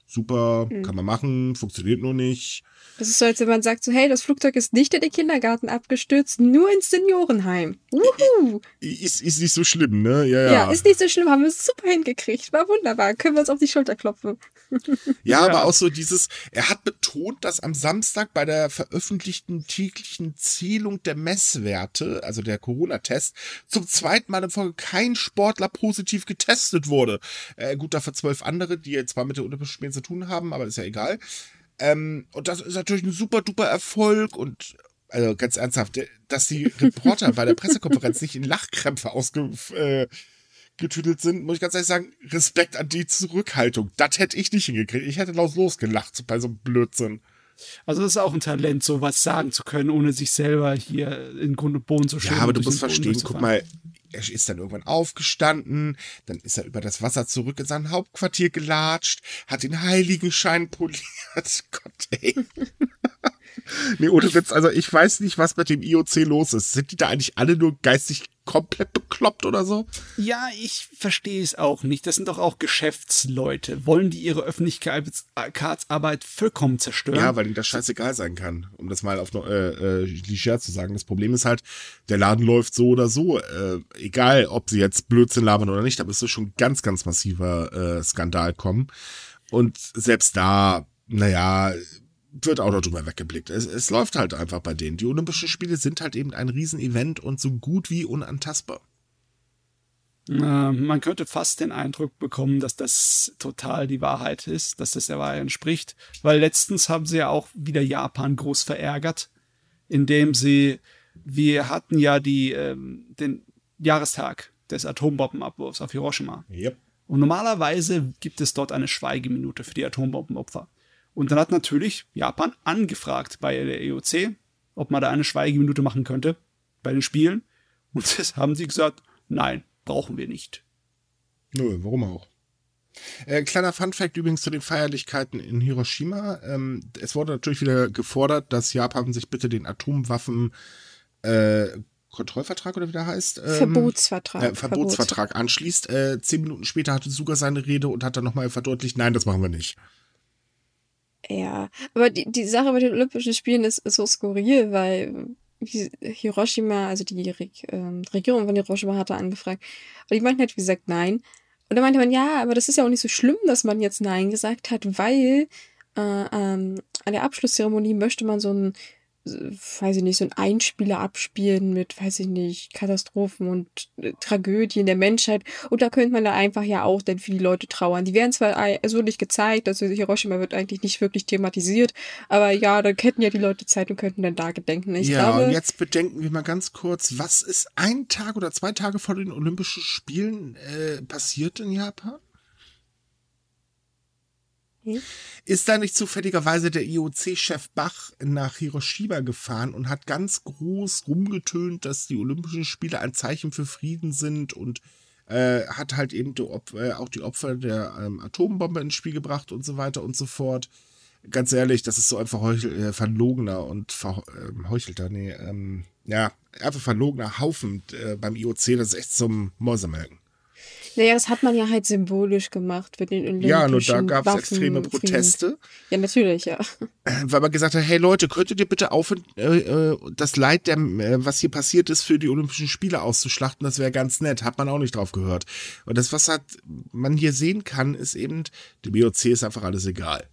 super, mhm. kann man machen, funktioniert nur nicht. Das ist so, als wenn man sagt so, hey, das Flugzeug ist nicht in den Kindergarten abgestürzt, nur ins Seniorenheim. Wuhu. Ist, ist nicht so schlimm, ne? Ja, ja. Ja, ist nicht so schlimm, haben wir super hingekriegt. War wunderbar. Können wir uns auf die Schulter klopfen. Ja, ja, aber auch so dieses, er hat betont, dass am Samstag bei der veröffentlichten täglichen Zählung der Messwerte, also der Corona-Test, zum zweiten Mal in Folge kein Sportler positiv getestet wurde. Äh, gut, dafür zwölf andere, die jetzt zwar mit der Olympischen Spielen zu tun haben, aber ist ja egal. Ähm, und das ist natürlich ein super duper Erfolg und also ganz ernsthaft, dass die Reporter bei der Pressekonferenz nicht in Lachkrämpfe ausgetüdelt äh, sind, muss ich ganz ehrlich sagen, Respekt an die Zurückhaltung. Das hätte ich nicht hingekriegt. Ich hätte laut losgelacht bei so einem Blödsinn. Also das ist auch ein Talent, sowas sagen zu können, ohne sich selber hier in Grund und Boden zu schämen. Ja, aber du musst verstehen, guck mal, er ist dann irgendwann aufgestanden, dann ist er über das Wasser zurück in sein Hauptquartier gelatscht, hat den Heiligenschein poliert. Gott, ey. nee, ohne Witz, also ich weiß nicht, was mit dem IOC los ist. Sind die da eigentlich alle nur geistig komplett bekloppt oder so? Ja, ich verstehe es auch nicht. Das sind doch auch Geschäftsleute. Wollen die ihre Öffentlichkeitsarbeit vollkommen zerstören? Ja, weil ihnen das scheißegal sein kann. Um das mal auf äh, äh, Licher zu sagen. Das Problem ist halt, der Laden läuft so oder so. Äh, egal, ob sie jetzt Blödsinn labern oder nicht, da müsste schon ganz, ganz massiver äh, Skandal kommen. Und selbst da, naja, wird auch noch drüber weggeblickt. Es, es läuft halt einfach bei denen. Die Olympischen Spiele sind halt eben ein Riesenevent und so gut wie unantastbar. Äh, man könnte fast den Eindruck bekommen, dass das total die Wahrheit ist, dass das der Wahrheit entspricht, weil letztens haben sie ja auch wieder Japan groß verärgert, indem sie, wir hatten ja die, ähm, den Jahrestag des Atombombenabwurfs auf Hiroshima. Yep. Und normalerweise gibt es dort eine Schweigeminute für die Atombombenopfer. Und dann hat natürlich Japan angefragt bei der EOC, ob man da eine Schweigeminute machen könnte bei den Spielen. Und das haben sie gesagt, nein, brauchen wir nicht. Nö, warum auch? Äh, kleiner Funfact übrigens zu den Feierlichkeiten in Hiroshima. Ähm, es wurde natürlich wieder gefordert, dass Japan sich bitte den Atomwaffen äh, Kontrollvertrag oder wie der heißt? Ähm, Verbotsvertrag. Äh, Verbotsvertrag Verbot. anschließt. Äh, zehn Minuten später hatte Suga seine Rede und hat dann nochmal verdeutlicht, nein, das machen wir nicht. Ja, aber die, die Sache mit den Olympischen Spielen ist, ist so skurril, weil Hiroshima, also die ähm, Regierung von Hiroshima hatte angefragt. Und die meinten halt, wie gesagt, nein. Und dann meinte man, ja, aber das ist ja auch nicht so schlimm, dass man jetzt Nein gesagt hat, weil äh, ähm, an der Abschlusszeremonie möchte man so ein weiß ich nicht, so ein Einspieler abspielen mit, weiß ich nicht, Katastrophen und äh, Tragödien der Menschheit. Und da könnte man da einfach ja auch dann für die Leute trauern. Die werden zwar, es wurde nicht gezeigt, also Hiroshima wird eigentlich nicht wirklich thematisiert, aber ja, dann hätten ja die Leute Zeit und könnten dann da gedenken. Ich ja, glaube, und jetzt bedenken wir mal ganz kurz, was ist ein Tag oder zwei Tage vor den Olympischen Spielen äh, passiert in Japan? Hm? Ist da nicht zufälligerweise der IOC-Chef Bach nach Hiroshima gefahren und hat ganz groß rumgetönt, dass die Olympischen Spiele ein Zeichen für Frieden sind und äh, hat halt eben die äh, auch die Opfer der ähm, Atombombe ins Spiel gebracht und so weiter und so fort. Ganz ehrlich, das ist so einfach heuchel, äh, verlogener und verheuchelter, ähm, nee, ähm, ja, einfach verlogener Haufen äh, beim IOC, das ist echt zum Mäusemelken. Naja, das hat man ja halt symbolisch gemacht für den Olympischen Ja, nur da gab es extreme Proteste. Ja, natürlich, ja. Weil man gesagt hat, hey Leute, könntet ihr bitte aufhören, äh, äh, das Leid, der, äh, was hier passiert ist, für die Olympischen Spiele auszuschlachten, das wäre ganz nett. Hat man auch nicht drauf gehört. Und das, was hat man hier sehen kann, ist eben, dem BOC ist einfach alles egal.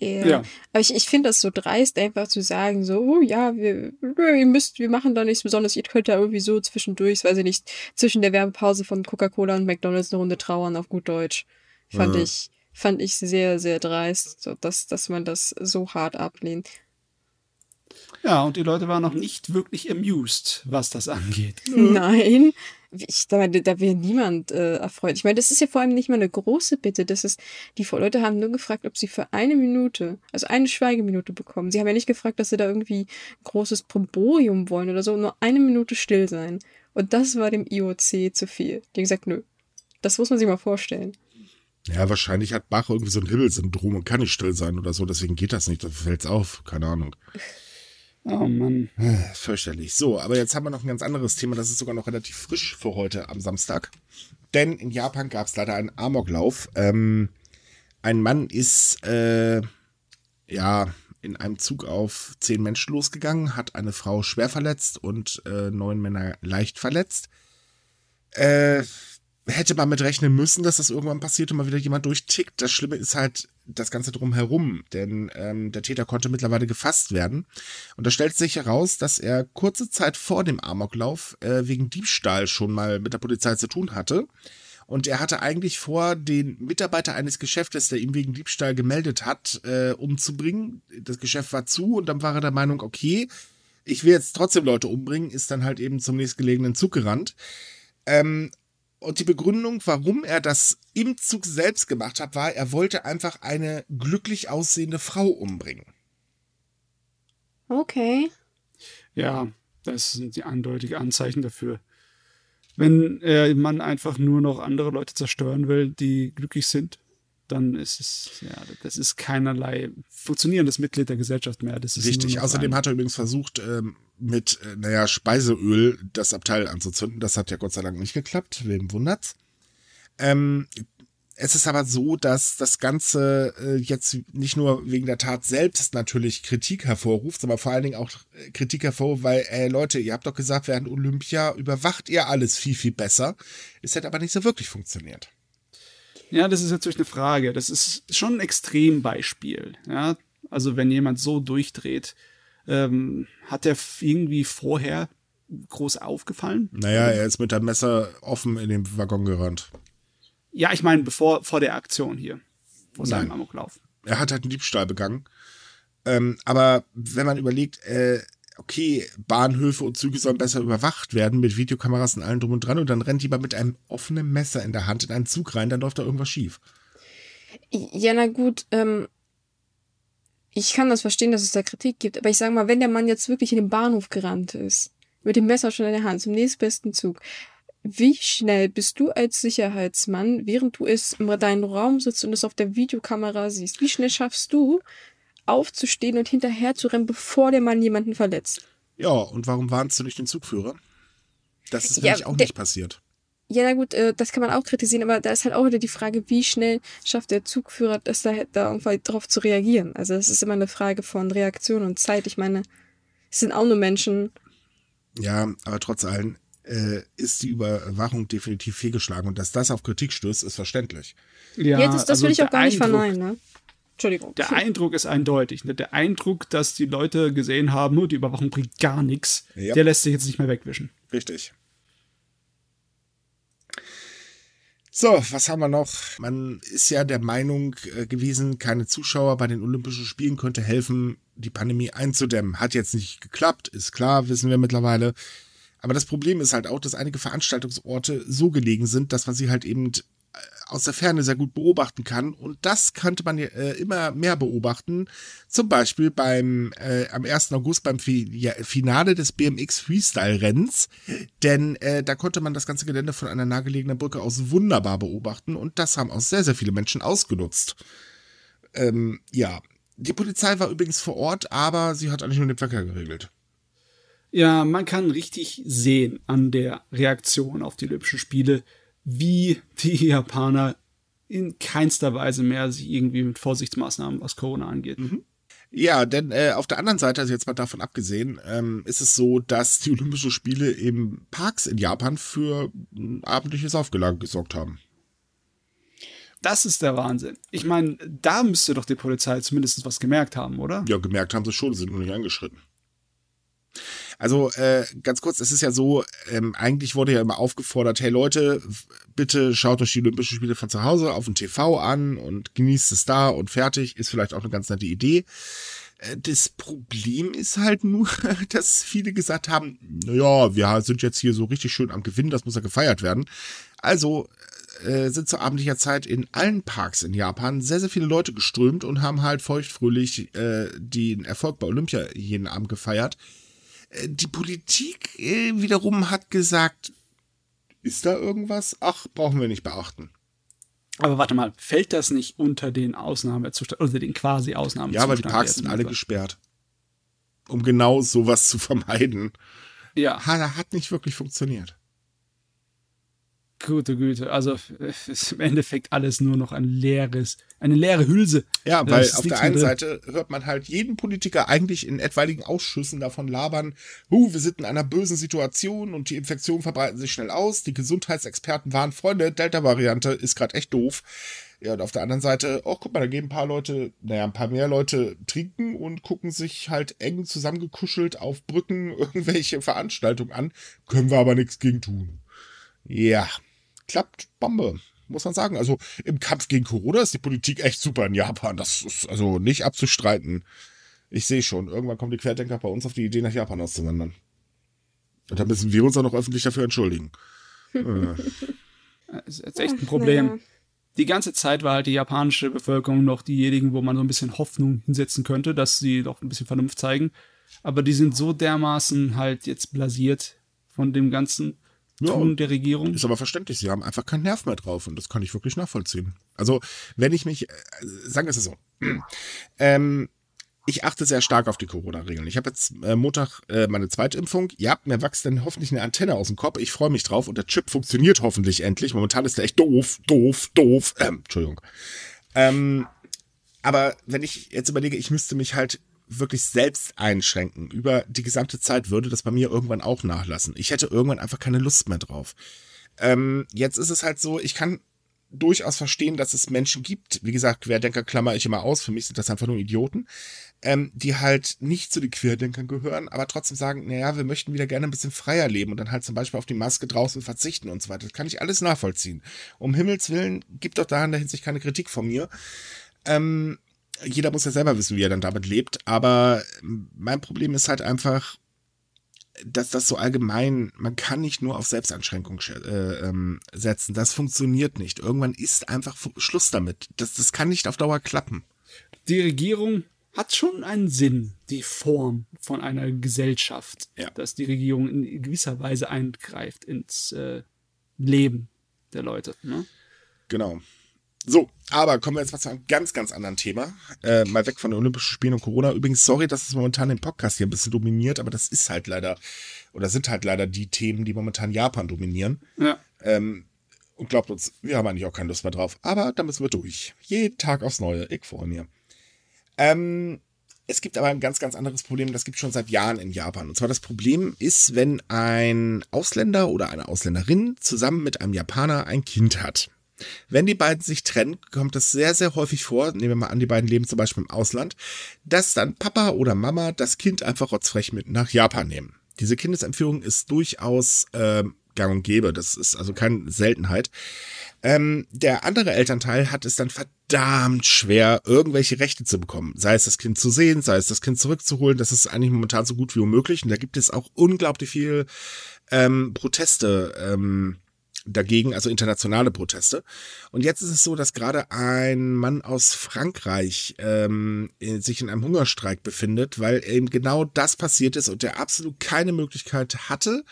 Ja. ja. Aber ich, ich finde das so dreist, einfach zu sagen, so, oh, ja, wir, ihr müsst, wir machen da nichts Besonderes, ihr könnt da irgendwie so zwischendurch, weiß ich nicht, zwischen der Werbepause von Coca-Cola und McDonalds eine Runde trauern auf gut Deutsch. Fand ja. ich, fand ich sehr, sehr dreist, so, dass, dass man das so hart ablehnt. Ja, und die Leute waren noch nicht wirklich amused, was das angeht. Nein, ich, da, da wäre niemand äh, erfreut. Ich meine, das ist ja vor allem nicht mal eine große Bitte. Das ist, die Leute haben nur gefragt, ob sie für eine Minute, also eine Schweigeminute bekommen. Sie haben ja nicht gefragt, dass sie da irgendwie ein großes Proborium wollen oder so, nur eine Minute still sein. Und das war dem IOC zu viel. Die haben gesagt, nö. Das muss man sich mal vorstellen. Ja, wahrscheinlich hat Bach irgendwie so ein Himmelssyndrom und kann nicht still sein oder so, deswegen geht das nicht, da fällt's auf, keine Ahnung. Oh Mann. Fürchterlich. So, aber jetzt haben wir noch ein ganz anderes Thema. Das ist sogar noch relativ frisch für heute am Samstag. Denn in Japan gab es leider einen Amoklauf. Ähm, ein Mann ist äh, ja in einem Zug auf zehn Menschen losgegangen, hat eine Frau schwer verletzt und äh, neun Männer leicht verletzt. Äh, hätte man mit rechnen müssen, dass das irgendwann passiert und mal wieder jemand durchtickt. Das Schlimme ist halt das Ganze drumherum, denn ähm, der Täter konnte mittlerweile gefasst werden. Und da stellt sich heraus, dass er kurze Zeit vor dem Amoklauf äh, wegen Diebstahl schon mal mit der Polizei zu tun hatte. Und er hatte eigentlich vor, den Mitarbeiter eines Geschäftes, der ihm wegen Diebstahl gemeldet hat, äh, umzubringen. Das Geschäft war zu und dann war er der Meinung, okay, ich will jetzt trotzdem Leute umbringen, ist dann halt eben zum nächstgelegenen Zug gerannt. Ähm, und die Begründung, warum er das im Zug selbst gemacht hat, war, er wollte einfach eine glücklich aussehende Frau umbringen. Okay. Ja, das sind die eindeutige Anzeichen dafür. Wenn äh, man einfach nur noch andere Leute zerstören will, die glücklich sind, dann ist es, ja, das ist keinerlei funktionierendes Mitglied der Gesellschaft mehr. Das ist Richtig. Außerdem hat er übrigens versucht, ähm, mit, äh, naja, Speiseöl das Abteil anzuzünden. Das hat ja Gott sei Dank nicht geklappt. Wem wundert's? Ähm, es ist aber so, dass das Ganze äh, jetzt nicht nur wegen der Tat selbst natürlich Kritik hervorruft, sondern vor allen Dingen auch äh, Kritik hervorruft, weil, äh, Leute, ihr habt doch gesagt, während Olympia überwacht ihr alles viel, viel besser. Es hätte aber nicht so wirklich funktioniert. Ja, das ist natürlich eine Frage. Das ist schon ein Extrembeispiel. Ja, also wenn jemand so durchdreht, ähm, hat er irgendwie vorher groß aufgefallen? Naja, er ist mit dem Messer offen in den Waggon gerannt. Ja, ich meine, bevor vor der Aktion hier, vor seinem Amoklauf. Er hat halt einen Diebstahl begangen. Ähm, aber wenn man überlegt, äh, okay, Bahnhöfe und Züge sollen besser überwacht werden mit Videokameras und allem drum und dran und dann rennt jemand mit einem offenen Messer in der Hand in einen Zug rein, dann läuft da irgendwas schief. Ja, na gut, ähm, ich kann das verstehen, dass es da Kritik gibt, aber ich sage mal, wenn der Mann jetzt wirklich in den Bahnhof gerannt ist, mit dem Messer schon in der Hand, zum nächstbesten Zug, wie schnell bist du als Sicherheitsmann, während du es in deinem Raum sitzt und es auf der Videokamera siehst, wie schnell schaffst du, aufzustehen und hinterher zu rennen, bevor der Mann jemanden verletzt? Ja, und warum warnst du nicht den Zugführer? Das ist ja, nämlich auch nicht passiert. Ja, na gut, äh, das kann man auch kritisieren, aber da ist halt auch wieder die Frage, wie schnell schafft der Zugführer das da, da irgendwie drauf zu reagieren? Also es ist immer eine Frage von Reaktion und Zeit. Ich meine, es sind auch nur Menschen. Ja, aber trotz allem, äh, ist die Überwachung definitiv fehlgeschlagen. Und dass das auf Kritik stößt, ist verständlich. Ja, ja das, das also will ich auch gar nicht verneinen. Ne? Entschuldigung. Der Eindruck ist eindeutig. Ne? Der Eindruck, dass die Leute gesehen haben, nur die Überwachung bringt gar nichts, ja. der lässt sich jetzt nicht mehr wegwischen. Richtig. So, was haben wir noch? Man ist ja der Meinung äh, gewesen, keine Zuschauer bei den Olympischen Spielen könnte helfen, die Pandemie einzudämmen. Hat jetzt nicht geklappt, ist klar, wissen wir mittlerweile. Aber das Problem ist halt auch, dass einige Veranstaltungsorte so gelegen sind, dass man sie halt eben aus der Ferne sehr gut beobachten kann. Und das könnte man äh, immer mehr beobachten. Zum Beispiel beim äh, am 1. August beim Fi ja, Finale des BMX Freestyle Rennens. Denn äh, da konnte man das ganze Gelände von einer nahegelegenen Brücke aus wunderbar beobachten. Und das haben auch sehr, sehr viele Menschen ausgenutzt. Ähm, ja. Die Polizei war übrigens vor Ort, aber sie hat eigentlich nur den Verkehr geregelt. Ja, man kann richtig sehen an der Reaktion auf die Olympischen Spiele, wie die Japaner in keinster Weise mehr sich irgendwie mit Vorsichtsmaßnahmen, was Corona angeht. Mhm. Ja, denn äh, auf der anderen Seite, also jetzt mal davon abgesehen, ähm, ist es so, dass die Olympischen Spiele im Parks in Japan für ein abendliches Aufgelage gesorgt haben. Das ist der Wahnsinn. Ich meine, da müsste doch die Polizei zumindest was gemerkt haben, oder? Ja, gemerkt haben sie schon, sind nur nicht angeschritten. Also äh, ganz kurz, es ist ja so, ähm, eigentlich wurde ja immer aufgefordert, hey Leute, bitte schaut euch die Olympischen Spiele von zu Hause auf dem TV an und genießt es da und fertig. Ist vielleicht auch eine ganz nette Idee. Äh, das Problem ist halt nur, dass viele gesagt haben, naja, wir sind jetzt hier so richtig schön am Gewinn, das muss ja gefeiert werden. Also äh, sind zur abendlicher Zeit in allen Parks in Japan sehr, sehr viele Leute geströmt und haben halt feuchtfröhlich äh, den Erfolg bei Olympia jeden Abend gefeiert. Äh, die Politik äh, wiederum hat gesagt, ist da irgendwas? Ach, brauchen wir nicht beachten. Aber warte mal, fällt das nicht unter den Ausnahmezustand, oder den quasi Ausnahmezustand? Ja, aber die Parks sind alle gesperrt. Um genau sowas zu vermeiden. Ja. Hat, hat nicht wirklich funktioniert. Gute Güte, also ist im Endeffekt alles nur noch ein leeres, eine leere Hülse. Ja, weil auf der einen Seite hört man halt jeden Politiker eigentlich in etwaigen Ausschüssen davon labern, huh, wir sind in einer bösen Situation und die Infektionen verbreiten sich schnell aus. Die Gesundheitsexperten waren Freunde, Delta-Variante ist gerade echt doof. Ja, und auf der anderen Seite, oh, guck mal, da gehen ein paar Leute, naja, ein paar mehr Leute trinken und gucken sich halt eng zusammengekuschelt auf Brücken irgendwelche Veranstaltungen an. Können wir aber nichts gegen tun. Ja, klappt Bombe, muss man sagen. Also im Kampf gegen Corona ist die Politik echt super in Japan. Das ist also nicht abzustreiten. Ich sehe schon, irgendwann kommen die Querdenker bei uns auf die Idee, nach Japan auszuwandern. Und da müssen wir uns auch noch öffentlich dafür entschuldigen. Das ist jetzt echt ein Problem. Die ganze Zeit war halt die japanische Bevölkerung noch diejenigen, wo man so ein bisschen Hoffnung hinsetzen könnte, dass sie doch ein bisschen Vernunft zeigen. Aber die sind so dermaßen halt jetzt blasiert von dem ganzen ja, Tun der Regierung. Ist aber verständlich. Sie haben einfach keinen Nerv mehr drauf und das kann ich wirklich nachvollziehen. Also, wenn ich mich, äh, sagen wir es so, ähm, ich achte sehr stark auf die Corona-Regeln. Ich habe jetzt äh, Montag äh, meine zweite Impfung. Ja, mir wächst dann hoffentlich eine Antenne aus dem Kopf. Ich freue mich drauf und der Chip funktioniert hoffentlich endlich. Momentan ist der echt doof, doof, doof. Ähm, Entschuldigung. Ähm, aber wenn ich jetzt überlege, ich müsste mich halt wirklich selbst einschränken über die gesamte Zeit, würde das bei mir irgendwann auch nachlassen. Ich hätte irgendwann einfach keine Lust mehr drauf. Ähm, jetzt ist es halt so, ich kann durchaus verstehen, dass es Menschen gibt, wie gesagt, Querdenker klammer ich immer aus, für mich sind das einfach nur Idioten, ähm, die halt nicht zu den Querdenkern gehören, aber trotzdem sagen, naja, wir möchten wieder gerne ein bisschen freier leben und dann halt zum Beispiel auf die Maske draußen verzichten und so weiter. Das kann ich alles nachvollziehen. Um Himmels Willen gibt doch da in der Hinsicht keine Kritik von mir. Ähm, jeder muss ja selber wissen, wie er dann damit lebt, aber mein Problem ist halt einfach, dass das so allgemein, man kann nicht nur auf Selbsteinschränkung äh, ähm, setzen. Das funktioniert nicht. Irgendwann ist einfach Schluss damit. Das, das kann nicht auf Dauer klappen. Die Regierung hat schon einen Sinn, die Form von einer Gesellschaft, ja. dass die Regierung in gewisser Weise eingreift ins äh, Leben der Leute. Ne? Genau. So, aber kommen wir jetzt mal zu einem ganz, ganz anderen Thema. Äh, mal weg von den Olympischen Spielen und Corona. Übrigens, sorry, dass es momentan den Podcast hier ein bisschen dominiert, aber das ist halt leider, oder sind halt leider die Themen, die momentan Japan dominieren. Ja. Ähm, und glaubt uns, wir haben eigentlich auch keine Lust mehr drauf. Aber da müssen wir durch. Jeden Tag aufs Neue. Ich freue mir. Ähm, es gibt aber ein ganz, ganz anderes Problem, das gibt es schon seit Jahren in Japan. Und zwar das Problem ist, wenn ein Ausländer oder eine Ausländerin zusammen mit einem Japaner ein Kind hat. Wenn die beiden sich trennen, kommt es sehr, sehr häufig vor, nehmen wir mal an, die beiden leben zum Beispiel im Ausland, dass dann Papa oder Mama das Kind einfach rotzfrech mit nach Japan nehmen. Diese Kindesentführung ist durchaus äh, gang und gäbe. Das ist also keine Seltenheit. Ähm, der andere Elternteil hat es dann verdammt schwer, irgendwelche Rechte zu bekommen. Sei es das Kind zu sehen, sei es das Kind zurückzuholen. Das ist eigentlich momentan so gut wie unmöglich. Und da gibt es auch unglaublich viel ähm, Proteste. Ähm, dagegen, also internationale Proteste. Und jetzt ist es so, dass gerade ein Mann aus Frankreich ähm, sich in einem Hungerstreik befindet, weil eben genau das passiert ist und der absolut keine Möglichkeit hatte,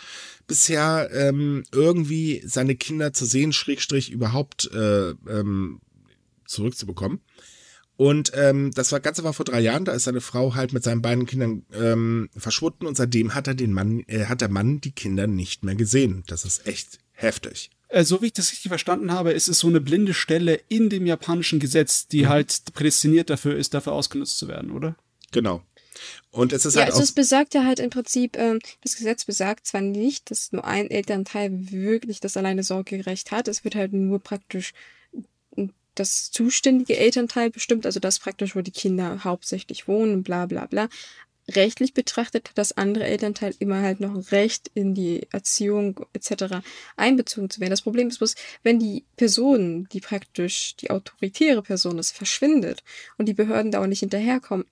bisher ähm, irgendwie seine Kinder zu sehen, Schrägstrich überhaupt äh, ähm, zurückzubekommen. Und ähm, das war Ganze war vor drei Jahren, da ist seine Frau halt mit seinen beiden Kindern ähm, verschwunden und seitdem hat er den Mann, äh, hat der Mann die Kinder nicht mehr gesehen. Das ist echt heftig. Äh, so wie ich das richtig verstanden habe, ist es so eine blinde Stelle in dem japanischen Gesetz, die mhm. halt prädestiniert dafür ist, dafür ausgenutzt zu werden, oder? Genau. Und es ist ja, halt also es besagt ja halt im Prinzip, ähm, das Gesetz besagt zwar nicht, dass nur ein Elternteil wirklich das alleine Sorgerecht hat, es wird halt nur praktisch das zuständige Elternteil bestimmt, also das praktisch, wo die Kinder hauptsächlich wohnen, bla bla bla. Rechtlich betrachtet hat das andere Elternteil immer halt noch ein Recht in die Erziehung etc. einbezogen zu werden. Das Problem ist bloß, wenn die Person, die praktisch die autoritäre Person ist, verschwindet und die Behörden da auch nicht hinterherkommen,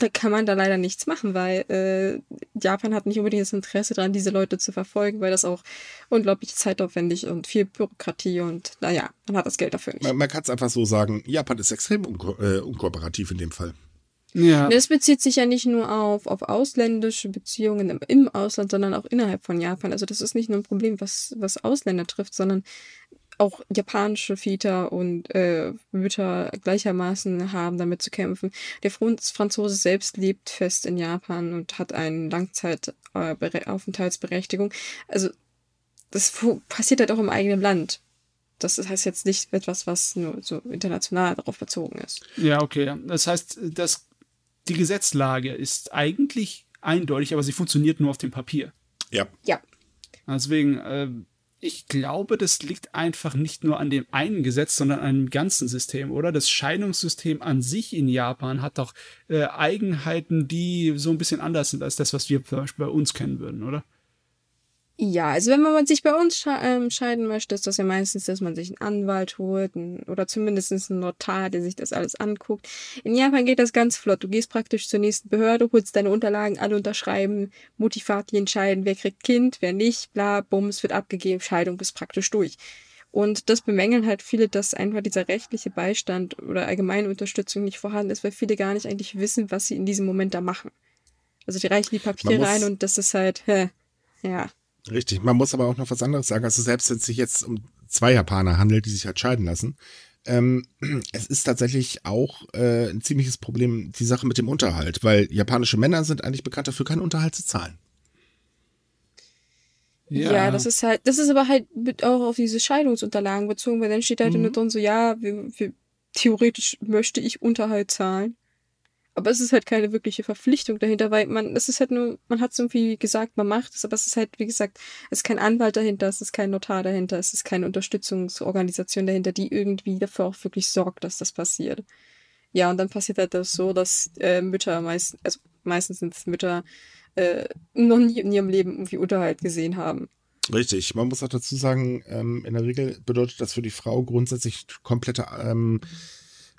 da kann man da leider nichts machen, weil äh, Japan hat nicht unbedingt das Interesse daran, diese Leute zu verfolgen, weil das auch unglaublich zeitaufwendig und viel Bürokratie und naja, man hat das Geld dafür nicht. Man, man kann es einfach so sagen, Japan ist extrem unko äh, unkooperativ in dem Fall. Ja. Das bezieht sich ja nicht nur auf, auf ausländische Beziehungen im, im Ausland, sondern auch innerhalb von Japan. Also das ist nicht nur ein Problem, was, was Ausländer trifft, sondern auch japanische Väter und äh, Mütter gleichermaßen haben damit zu kämpfen. Der Franzose selbst lebt fest in Japan und hat eine Langzeitaufenthaltsberechtigung. Äh, also das passiert halt auch im eigenen Land. Das heißt jetzt nicht etwas, was nur so international darauf bezogen ist. Ja, okay. Das heißt, dass die Gesetzlage ist eigentlich eindeutig, aber sie funktioniert nur auf dem Papier. Ja. Ja. Deswegen, äh, ich glaube, das liegt einfach nicht nur an dem einen Gesetz, sondern an dem ganzen System, oder? Das Scheidungssystem an sich in Japan hat doch äh, Eigenheiten, die so ein bisschen anders sind als das, was wir zum Beispiel bei uns kennen würden, oder? Ja, also wenn man sich bei uns sche ähm, scheiden möchte, ist das ja meistens, dass man sich einen Anwalt holt oder zumindest einen Notar, der sich das alles anguckt. In Japan geht das ganz flott. Du gehst praktisch zur nächsten Behörde, holst deine Unterlagen alle unterschreiben, Mutifati entscheiden, wer kriegt Kind, wer nicht, bla, bums, wird abgegeben, Scheidung bist praktisch durch. Und das bemängeln halt viele, dass einfach dieser rechtliche Beistand oder allgemeine Unterstützung nicht vorhanden ist, weil viele gar nicht eigentlich wissen, was sie in diesem Moment da machen. Also die reichen die Papiere rein und das ist halt, hä, ja. Richtig. Man muss aber auch noch was anderes sagen. Also selbst wenn es sich jetzt um zwei Japaner handelt, die sich halt scheiden lassen, Ähm, es ist tatsächlich auch äh, ein ziemliches Problem, die Sache mit dem Unterhalt, weil japanische Männer sind eigentlich bekannt dafür, keinen Unterhalt zu zahlen. Ja. ja. das ist halt, das ist aber halt auch auf diese Scheidungsunterlagen bezogen, weil dann steht halt mhm. nur drin so, ja, wir, wir, theoretisch möchte ich Unterhalt zahlen. Aber es ist halt keine wirkliche Verpflichtung dahinter, weil man, es ist halt nur, man hat es irgendwie gesagt, man macht es, aber es ist halt, wie gesagt, es ist kein Anwalt dahinter, es ist kein Notar dahinter, es ist keine Unterstützungsorganisation dahinter, die irgendwie dafür auch wirklich sorgt, dass das passiert. Ja, und dann passiert halt das so, dass äh, Mütter meist, also meistens sind es Mütter, äh, noch nie in ihrem Leben irgendwie Unterhalt gesehen haben. Richtig. Man muss auch dazu sagen, ähm, in der Regel bedeutet das für die Frau grundsätzlich komplette, ähm,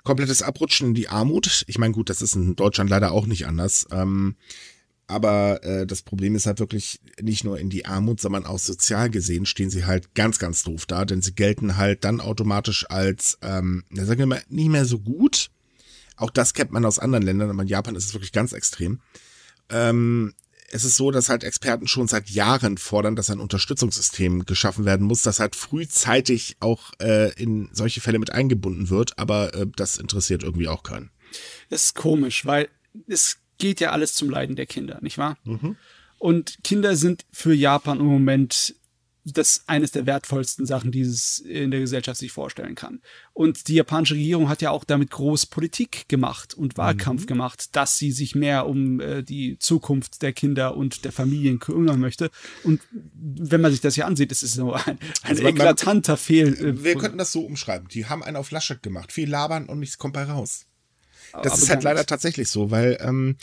komplettes Abrutschen in die Armut. Ich meine, gut, das ist in Deutschland leider auch nicht anders. Ähm, aber äh, das Problem ist halt wirklich nicht nur in die Armut, sondern auch sozial gesehen stehen sie halt ganz, ganz doof da, denn sie gelten halt dann automatisch als, ähm, sagen wir mal, nicht mehr so gut. Auch das kennt man aus anderen Ländern, aber in Japan ist es wirklich ganz extrem. Ähm, es ist so, dass halt Experten schon seit Jahren fordern, dass ein Unterstützungssystem geschaffen werden muss, das halt frühzeitig auch äh, in solche Fälle mit eingebunden wird, aber äh, das interessiert irgendwie auch keinen. Das ist komisch, weil es geht ja alles zum Leiden der Kinder, nicht wahr? Mhm. Und Kinder sind für Japan im Moment das eines der wertvollsten Sachen, die es in der Gesellschaft sich vorstellen kann. Und die japanische Regierung hat ja auch damit groß Politik gemacht und Wahlkampf mhm. gemacht, dass sie sich mehr um äh, die Zukunft der Kinder und der Familien kümmern möchte. Und wenn man sich das hier ansieht, ist es so ein, ein also eklatanter Fehl. Äh, wir könnten das so umschreiben. Die haben einen auf Laschet gemacht. Viel labern und nichts kommt bei raus. Das ist halt leider tatsächlich so, weil ähm,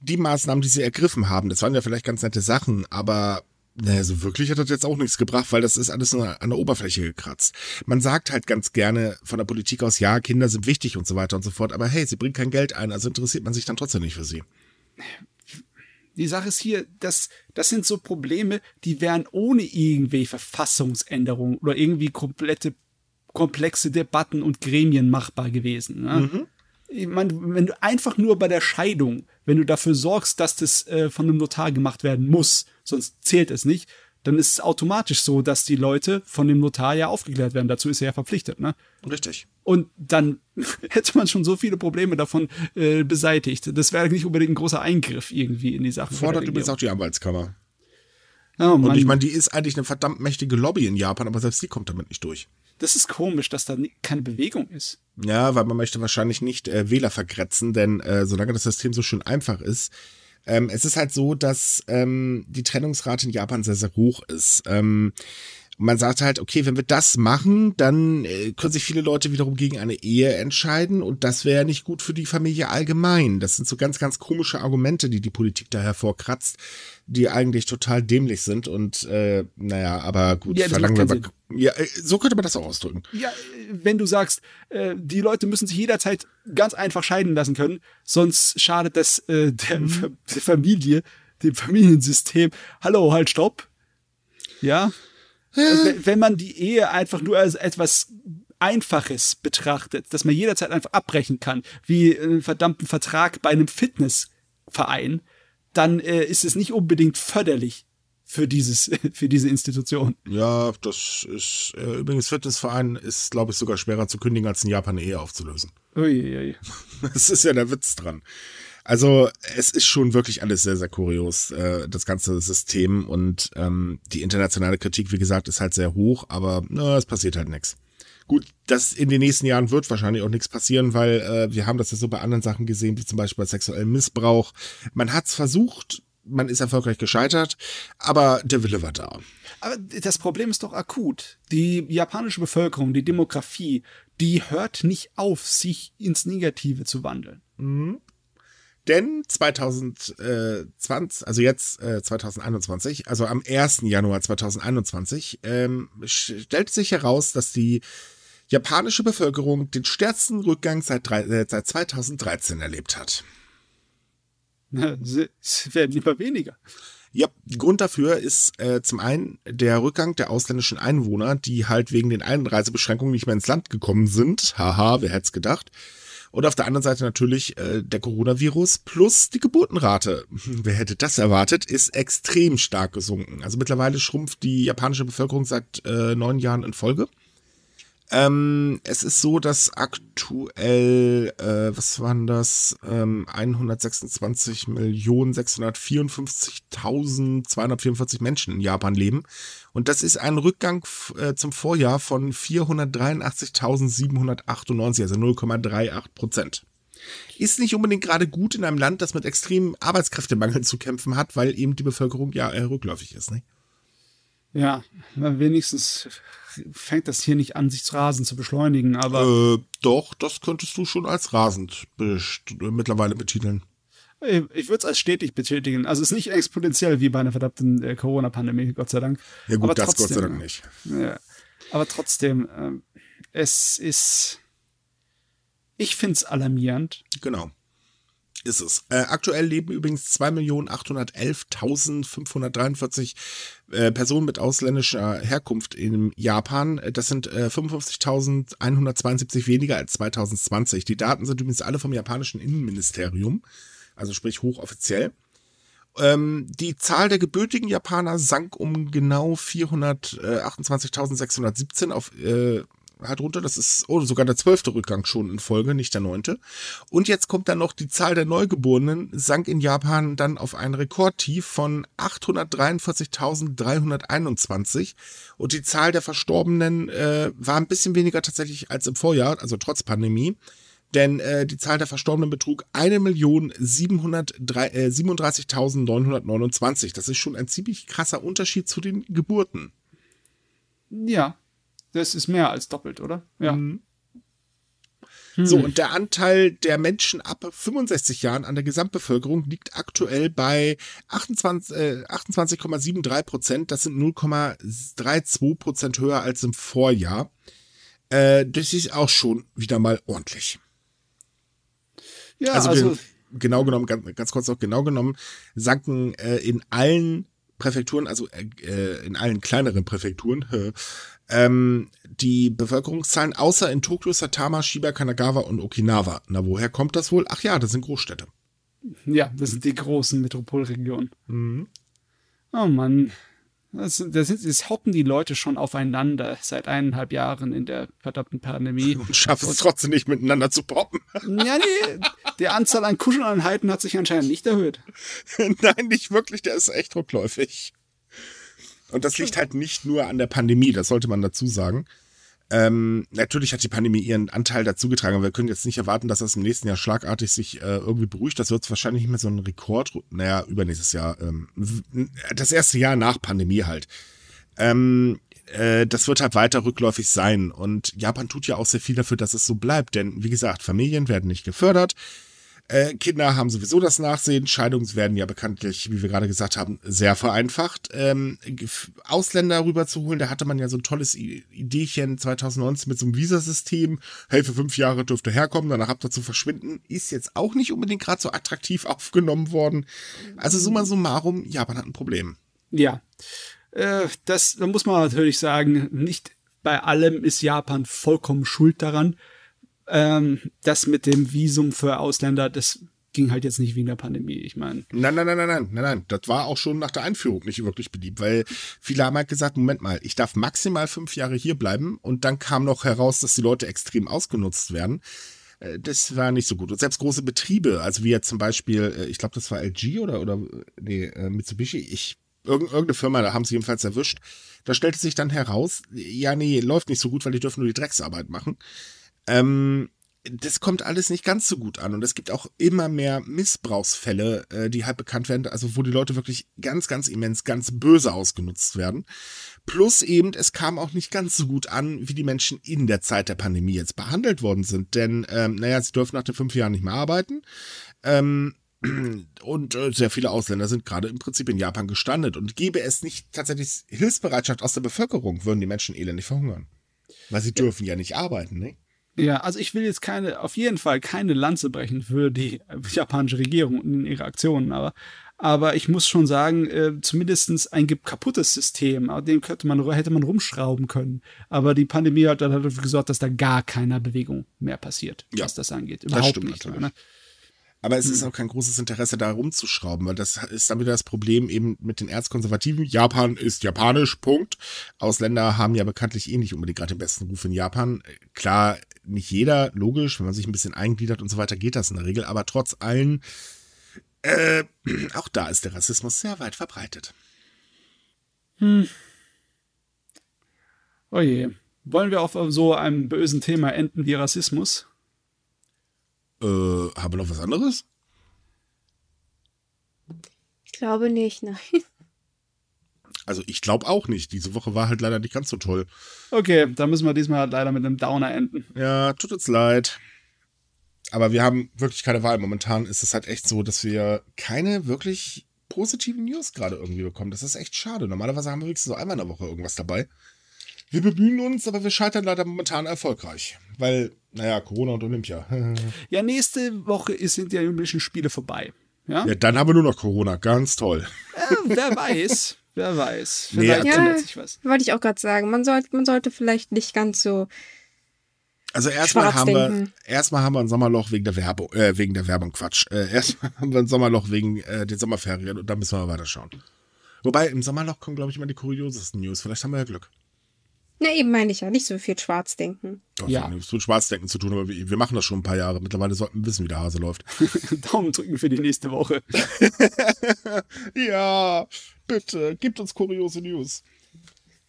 die Maßnahmen, die sie ergriffen haben, das waren ja vielleicht ganz nette Sachen, aber naja, so wirklich hat das jetzt auch nichts gebracht, weil das ist alles nur an der Oberfläche gekratzt. Man sagt halt ganz gerne von der Politik aus, ja, Kinder sind wichtig und so weiter und so fort, aber hey, sie bringen kein Geld ein, also interessiert man sich dann trotzdem nicht für sie. Die Sache ist hier, das, das sind so Probleme, die wären ohne irgendwelche Verfassungsänderungen oder irgendwie komplette, komplexe Debatten und Gremien machbar gewesen. Ne? Mhm ich meine, wenn du einfach nur bei der Scheidung, wenn du dafür sorgst, dass das äh, von einem Notar gemacht werden muss, sonst zählt es nicht, dann ist es automatisch so, dass die Leute von dem Notar ja aufgeklärt werden. Dazu ist er ja verpflichtet, ne? Richtig. Und dann hätte man schon so viele Probleme davon äh, beseitigt. Das wäre nicht unbedingt ein großer Eingriff irgendwie in die Sache. Fordert übrigens auch die Anwaltskammer. Oh, und ich meine, die ist eigentlich eine verdammt mächtige Lobby in Japan, aber selbst die kommt damit nicht durch. Das ist komisch, dass da keine Bewegung ist. Ja, weil man möchte wahrscheinlich nicht äh, Wähler vergrätzen, denn äh, solange das System so schön einfach ist, ähm, es ist halt so, dass ähm, die Trennungsrate in Japan sehr, sehr hoch ist. Ähm, man sagt halt, okay, wenn wir das machen, dann äh, können sich viele Leute wiederum gegen eine Ehe entscheiden und das wäre nicht gut für die Familie allgemein. Das sind so ganz, ganz komische Argumente, die die Politik da hervorkratzt, die eigentlich total dämlich sind und äh, naja, aber gut, ja, verlangen wir aber, ja, äh, so könnte man das auch ausdrücken. Ja, wenn du sagst, äh, die Leute müssen sich jederzeit ganz einfach scheiden lassen können, sonst schadet das äh, der, mhm. der Familie, dem Familiensystem. Hallo, halt, stopp. Ja, wenn man die Ehe einfach nur als etwas Einfaches betrachtet, dass man jederzeit einfach abbrechen kann, wie einen verdammten Vertrag bei einem Fitnessverein, dann äh, ist es nicht unbedingt förderlich für dieses für diese Institution. Ja, das ist äh, übrigens Fitnessverein ist glaube ich sogar schwerer zu kündigen als in Japan eine Ehe aufzulösen. Uiuiui. Das ist ja der Witz dran. Also es ist schon wirklich alles sehr, sehr kurios, äh, das ganze System und ähm, die internationale Kritik, wie gesagt, ist halt sehr hoch, aber na, es passiert halt nichts. Gut, das in den nächsten Jahren wird wahrscheinlich auch nichts passieren, weil äh, wir haben das ja so bei anderen Sachen gesehen, wie zum Beispiel bei sexuellem Missbrauch. Man hat es versucht, man ist erfolgreich gescheitert, aber der Wille war da. Aber das Problem ist doch akut. Die japanische Bevölkerung, die Demografie, die hört nicht auf, sich ins Negative zu wandeln. Mhm. Denn 2020, also jetzt äh, 2021, also am 1. Januar 2021, ähm, stellt sich heraus, dass die japanische Bevölkerung den stärksten Rückgang seit, drei, äh, seit 2013 erlebt hat. Es werden lieber weniger. Ja, Grund dafür ist äh, zum einen der Rückgang der ausländischen Einwohner, die halt wegen den Einreisebeschränkungen nicht mehr ins Land gekommen sind. Haha, wer hätte es gedacht. Und auf der anderen Seite natürlich äh, der Coronavirus plus die Geburtenrate. Wer hätte das erwartet, ist extrem stark gesunken. Also mittlerweile schrumpft die japanische Bevölkerung seit äh, neun Jahren in Folge. Ähm, es ist so, dass aktuell, äh, was waren das, ähm, 126 Millionen 654.244 Menschen in Japan leben. Und das ist ein Rückgang äh, zum Vorjahr von 483.798, also 0,38 Prozent. Ist nicht unbedingt gerade gut in einem Land, das mit extremem Arbeitskräftemangel zu kämpfen hat, weil eben die Bevölkerung ja äh, rückläufig ist. Ne? Ja, wenigstens fängt das hier nicht an, sich zu Rasen zu beschleunigen, aber. Äh, doch, das könntest du schon als rasend mittlerweile betiteln. Ich würde es als stetig betätigen. Also es ist nicht exponentiell wie bei einer verdammten äh, Corona-Pandemie, Gott sei Dank. Ja gut, aber das trotzdem, Gott sei Dank nicht. Ja, aber trotzdem, äh, es ist. Ich finde es alarmierend. Genau ist es. Äh, aktuell leben übrigens 2.811.543 äh, Personen mit ausländischer Herkunft in Japan. Das sind äh, 55.172 weniger als 2020. Die Daten sind übrigens alle vom japanischen Innenministerium, also sprich hochoffiziell. Ähm, die Zahl der gebürtigen Japaner sank um genau 428.617 auf äh, halt runter. Das ist oh, sogar der zwölfte Rückgang schon in Folge, nicht der neunte. Und jetzt kommt dann noch die Zahl der Neugeborenen, sank in Japan dann auf ein Rekordtief von 843.321. Und die Zahl der Verstorbenen äh, war ein bisschen weniger tatsächlich als im Vorjahr, also trotz Pandemie. Denn äh, die Zahl der Verstorbenen betrug 1.737.929. Äh, das ist schon ein ziemlich krasser Unterschied zu den Geburten. Ja, das ist mehr als doppelt, oder? Ja. Mhm. So, und der Anteil der Menschen ab 65 Jahren an der Gesamtbevölkerung liegt aktuell bei 28,73 äh, 28 Prozent. Das sind 0,32 Prozent höher als im Vorjahr. Äh, das ist auch schon wieder mal ordentlich. Ja, also, also genau genommen, ganz, ganz kurz noch genau genommen, sanken äh, in allen Präfekturen, also äh, in allen kleineren Präfekturen, ähm, die Bevölkerungszahlen außer in Tokio, Satama, Shiba, Kanagawa und Okinawa. Na, woher kommt das wohl? Ach ja, das sind Großstädte. Ja, das sind die großen Metropolregionen. Mhm. Oh Mann. Das, das, das hoppen die Leute schon aufeinander seit eineinhalb Jahren in der verdammten Pandemie. Und schaffen es trotzdem nicht miteinander zu poppen. Ja, nee, die Anzahl an Kuscheleinheiten hat sich anscheinend nicht erhöht. Nein, nicht wirklich, der ist echt rückläufig. Und das liegt halt nicht nur an der Pandemie, das sollte man dazu sagen. Ähm, natürlich hat die Pandemie ihren Anteil dazu getragen, aber wir können jetzt nicht erwarten, dass das im nächsten Jahr schlagartig sich äh, irgendwie beruhigt. Das wird wahrscheinlich nicht mehr so ein Rekord, naja, übernächstes Jahr, ähm, das erste Jahr nach Pandemie halt. Ähm, äh, das wird halt weiter rückläufig sein. Und Japan tut ja auch sehr viel dafür, dass es so bleibt. Denn, wie gesagt, Familien werden nicht gefördert. Äh, Kinder haben sowieso das Nachsehen. Scheidungen werden ja bekanntlich, wie wir gerade gesagt haben, sehr vereinfacht. Ähm, Ausländer rüberzuholen, da hatte man ja so ein tolles Ideechen 2019 mit so einem Visasystem. Hey, für fünf Jahre dürfte herkommen, danach habt ihr zu verschwinden. Ist jetzt auch nicht unbedingt gerade so attraktiv aufgenommen worden. Also summa summarum, Japan hat ein Problem. Ja, äh, das, da muss man natürlich sagen, nicht bei allem ist Japan vollkommen schuld daran ähm, das mit dem Visum für Ausländer, das ging halt jetzt nicht wegen der Pandemie. Ich meine. Nein, nein, nein, nein, nein, nein, nein. Das war auch schon nach der Einführung nicht wirklich beliebt, weil viele haben halt gesagt, Moment mal, ich darf maximal fünf Jahre hier bleiben und dann kam noch heraus, dass die Leute extrem ausgenutzt werden. Äh, das war nicht so gut. Und selbst große Betriebe, also wie jetzt zum Beispiel, äh, ich glaube, das war LG oder, oder nee, äh, Mitsubishi, ich, irgendeine Firma, da haben sie jedenfalls erwischt. Da stellte sich dann heraus, ja, nee, läuft nicht so gut, weil die dürfen nur die Drecksarbeit machen. Ähm, das kommt alles nicht ganz so gut an und es gibt auch immer mehr Missbrauchsfälle, äh, die halt bekannt werden, also wo die Leute wirklich ganz, ganz immens, ganz böse ausgenutzt werden. Plus eben, es kam auch nicht ganz so gut an, wie die Menschen in der Zeit der Pandemie jetzt behandelt worden sind. Denn, ähm, naja, sie dürfen nach den fünf Jahren nicht mehr arbeiten. Ähm, und äh, sehr viele Ausländer sind gerade im Prinzip in Japan gestrandet. Und gäbe es nicht tatsächlich Hilfsbereitschaft aus der Bevölkerung, würden die Menschen elendig verhungern. Weil sie dürfen ja nicht arbeiten, ne? Ja, also ich will jetzt keine, auf jeden Fall keine Lanze brechen für die japanische Regierung und ihre Aktionen, aber, aber ich muss schon sagen, äh, zumindest ein kaputtes System, dem könnte man, hätte man rumschrauben können. Aber die Pandemie hat dafür gesorgt, dass da gar keiner Bewegung mehr passiert, ja, was das angeht. Überhaupt das nicht. Ne? Aber es hm. ist auch kein großes Interesse, da rumzuschrauben, weil das ist dann wieder das Problem eben mit den Erzkonservativen. Japan ist japanisch, Punkt. Ausländer haben ja bekanntlich eh nicht unbedingt gerade den besten Ruf in Japan. Klar, nicht jeder, logisch, wenn man sich ein bisschen eingliedert und so weiter, geht das in der Regel. Aber trotz allen, äh, auch da ist der Rassismus sehr weit verbreitet. Hm. Oh je. Wollen wir auf so einem bösen Thema enden wie Rassismus? Äh, haben wir noch was anderes? Ich glaube nicht, nein. Also ich glaube auch nicht. Diese Woche war halt leider nicht ganz so toll. Okay, dann müssen wir diesmal halt leider mit einem Downer enden. Ja, tut uns leid. Aber wir haben wirklich keine Wahl. Momentan ist es halt echt so, dass wir keine wirklich positiven News gerade irgendwie bekommen. Das ist echt schade. Normalerweise haben wir wenigstens so einmal in der Woche irgendwas dabei. Wir bemühen uns, aber wir scheitern leider momentan erfolgreich. Weil, naja, Corona und Olympia. ja, nächste Woche sind die Olympischen Spiele vorbei. Ja? ja, dann haben wir nur noch Corona. Ganz toll. Äh, wer weiß. Wer weiß. Vielleicht nee, ja, sich was. Wollte ich auch gerade sagen. Man sollte, man sollte vielleicht nicht ganz so. Also erstmal haben wir erstmal haben wir ein Sommerloch wegen der Werbung, äh, wegen der Werbung, Quatsch. Äh, erstmal haben wir ein Sommerloch wegen äh, den Sommerferien und dann müssen wir mal weiterschauen. Wobei im Sommerloch kommen, glaube ich, immer die kuriosesten News. Vielleicht haben wir ja Glück. Na, eben meine ich ja, nicht so viel Schwarzdenken. Doch, ja. nichts mit Schwarzdenken zu tun, aber wir, wir, machen das schon ein paar Jahre. Mittlerweile sollten wir wissen, wie der Hase läuft. Daumen drücken für die nächste Woche. ja, bitte, gibt uns kuriose News.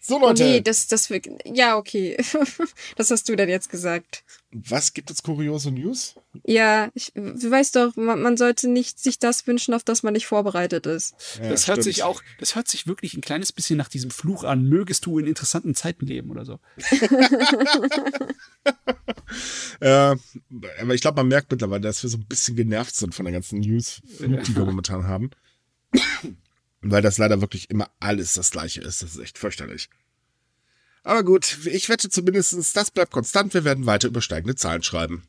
So, Leute. Oh nee, das, das, ja, okay. das hast du dann jetzt gesagt. Was gibt es kuriose News? Ja, ich, du weißt doch, man, man, sollte nicht sich das wünschen, auf das man nicht vorbereitet ist. Ja, das hört sich auch, das hört sich wirklich ein kleines bisschen nach diesem Fluch an. Mögest du in interessanten Zeiten leben oder so. äh, aber ich glaube, man merkt mittlerweile, dass wir so ein bisschen genervt sind von der ganzen News, die wir momentan haben. Weil das leider wirklich immer alles das gleiche ist. Das ist echt fürchterlich. Aber gut, ich wette zumindest, das bleibt konstant. Wir werden weiter übersteigende Zahlen schreiben.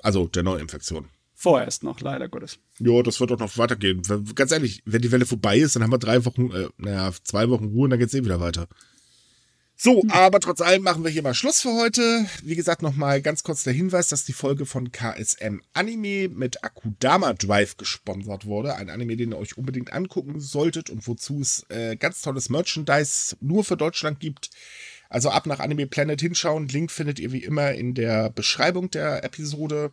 Also der Neuinfektion. Vorerst noch, leider Gottes. Ja, das wird doch noch weitergehen. Ganz ehrlich, wenn die Welle vorbei ist, dann haben wir drei Wochen, äh, naja, zwei Wochen Ruhe und dann geht's eh wieder weiter. So, aber trotz allem machen wir hier mal Schluss für heute. Wie gesagt, nochmal ganz kurz der Hinweis, dass die Folge von KSM Anime mit Akudama Drive gesponsert wurde. Ein Anime, den ihr euch unbedingt angucken solltet und wozu es äh, ganz tolles Merchandise nur für Deutschland gibt. Also ab nach Anime Planet hinschauen. Link findet ihr wie immer in der Beschreibung der Episode.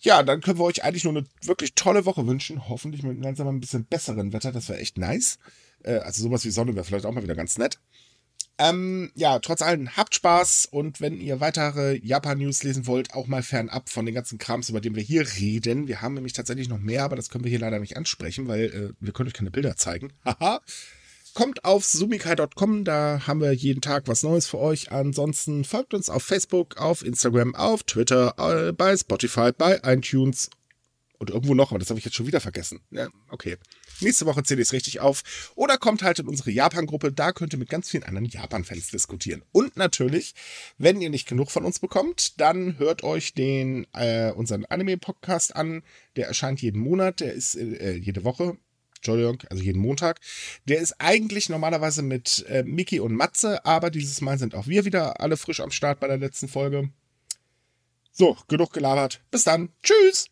Ja, dann können wir euch eigentlich nur eine wirklich tolle Woche wünschen. Hoffentlich mit langsam ein bisschen besseren Wetter. Das wäre echt nice. Äh, also sowas wie Sonne wäre vielleicht auch mal wieder ganz nett. Ähm, ja, trotz allem, habt Spaß und wenn ihr weitere Japan-News lesen wollt, auch mal fernab von den ganzen Krams, über den wir hier reden. Wir haben nämlich tatsächlich noch mehr, aber das können wir hier leider nicht ansprechen, weil äh, wir können euch keine Bilder zeigen. Haha. Kommt auf sumikai.com, da haben wir jeden Tag was Neues für euch. Ansonsten folgt uns auf Facebook, auf Instagram, auf Twitter, äh, bei Spotify, bei iTunes und irgendwo noch, aber das habe ich jetzt schon wieder vergessen. Ja, okay. Nächste Woche zähle ich es richtig auf. Oder kommt halt in unsere Japan-Gruppe, da könnt ihr mit ganz vielen anderen Japan-Fans diskutieren. Und natürlich, wenn ihr nicht genug von uns bekommt, dann hört euch den äh, unseren Anime-Podcast an. Der erscheint jeden Monat, der ist äh, jede Woche. Entschuldigung, also jeden Montag. Der ist eigentlich normalerweise mit äh, Miki und Matze, aber dieses Mal sind auch wir wieder alle frisch am Start bei der letzten Folge. So, genug gelabert. Bis dann. Tschüss.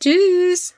Tschüss.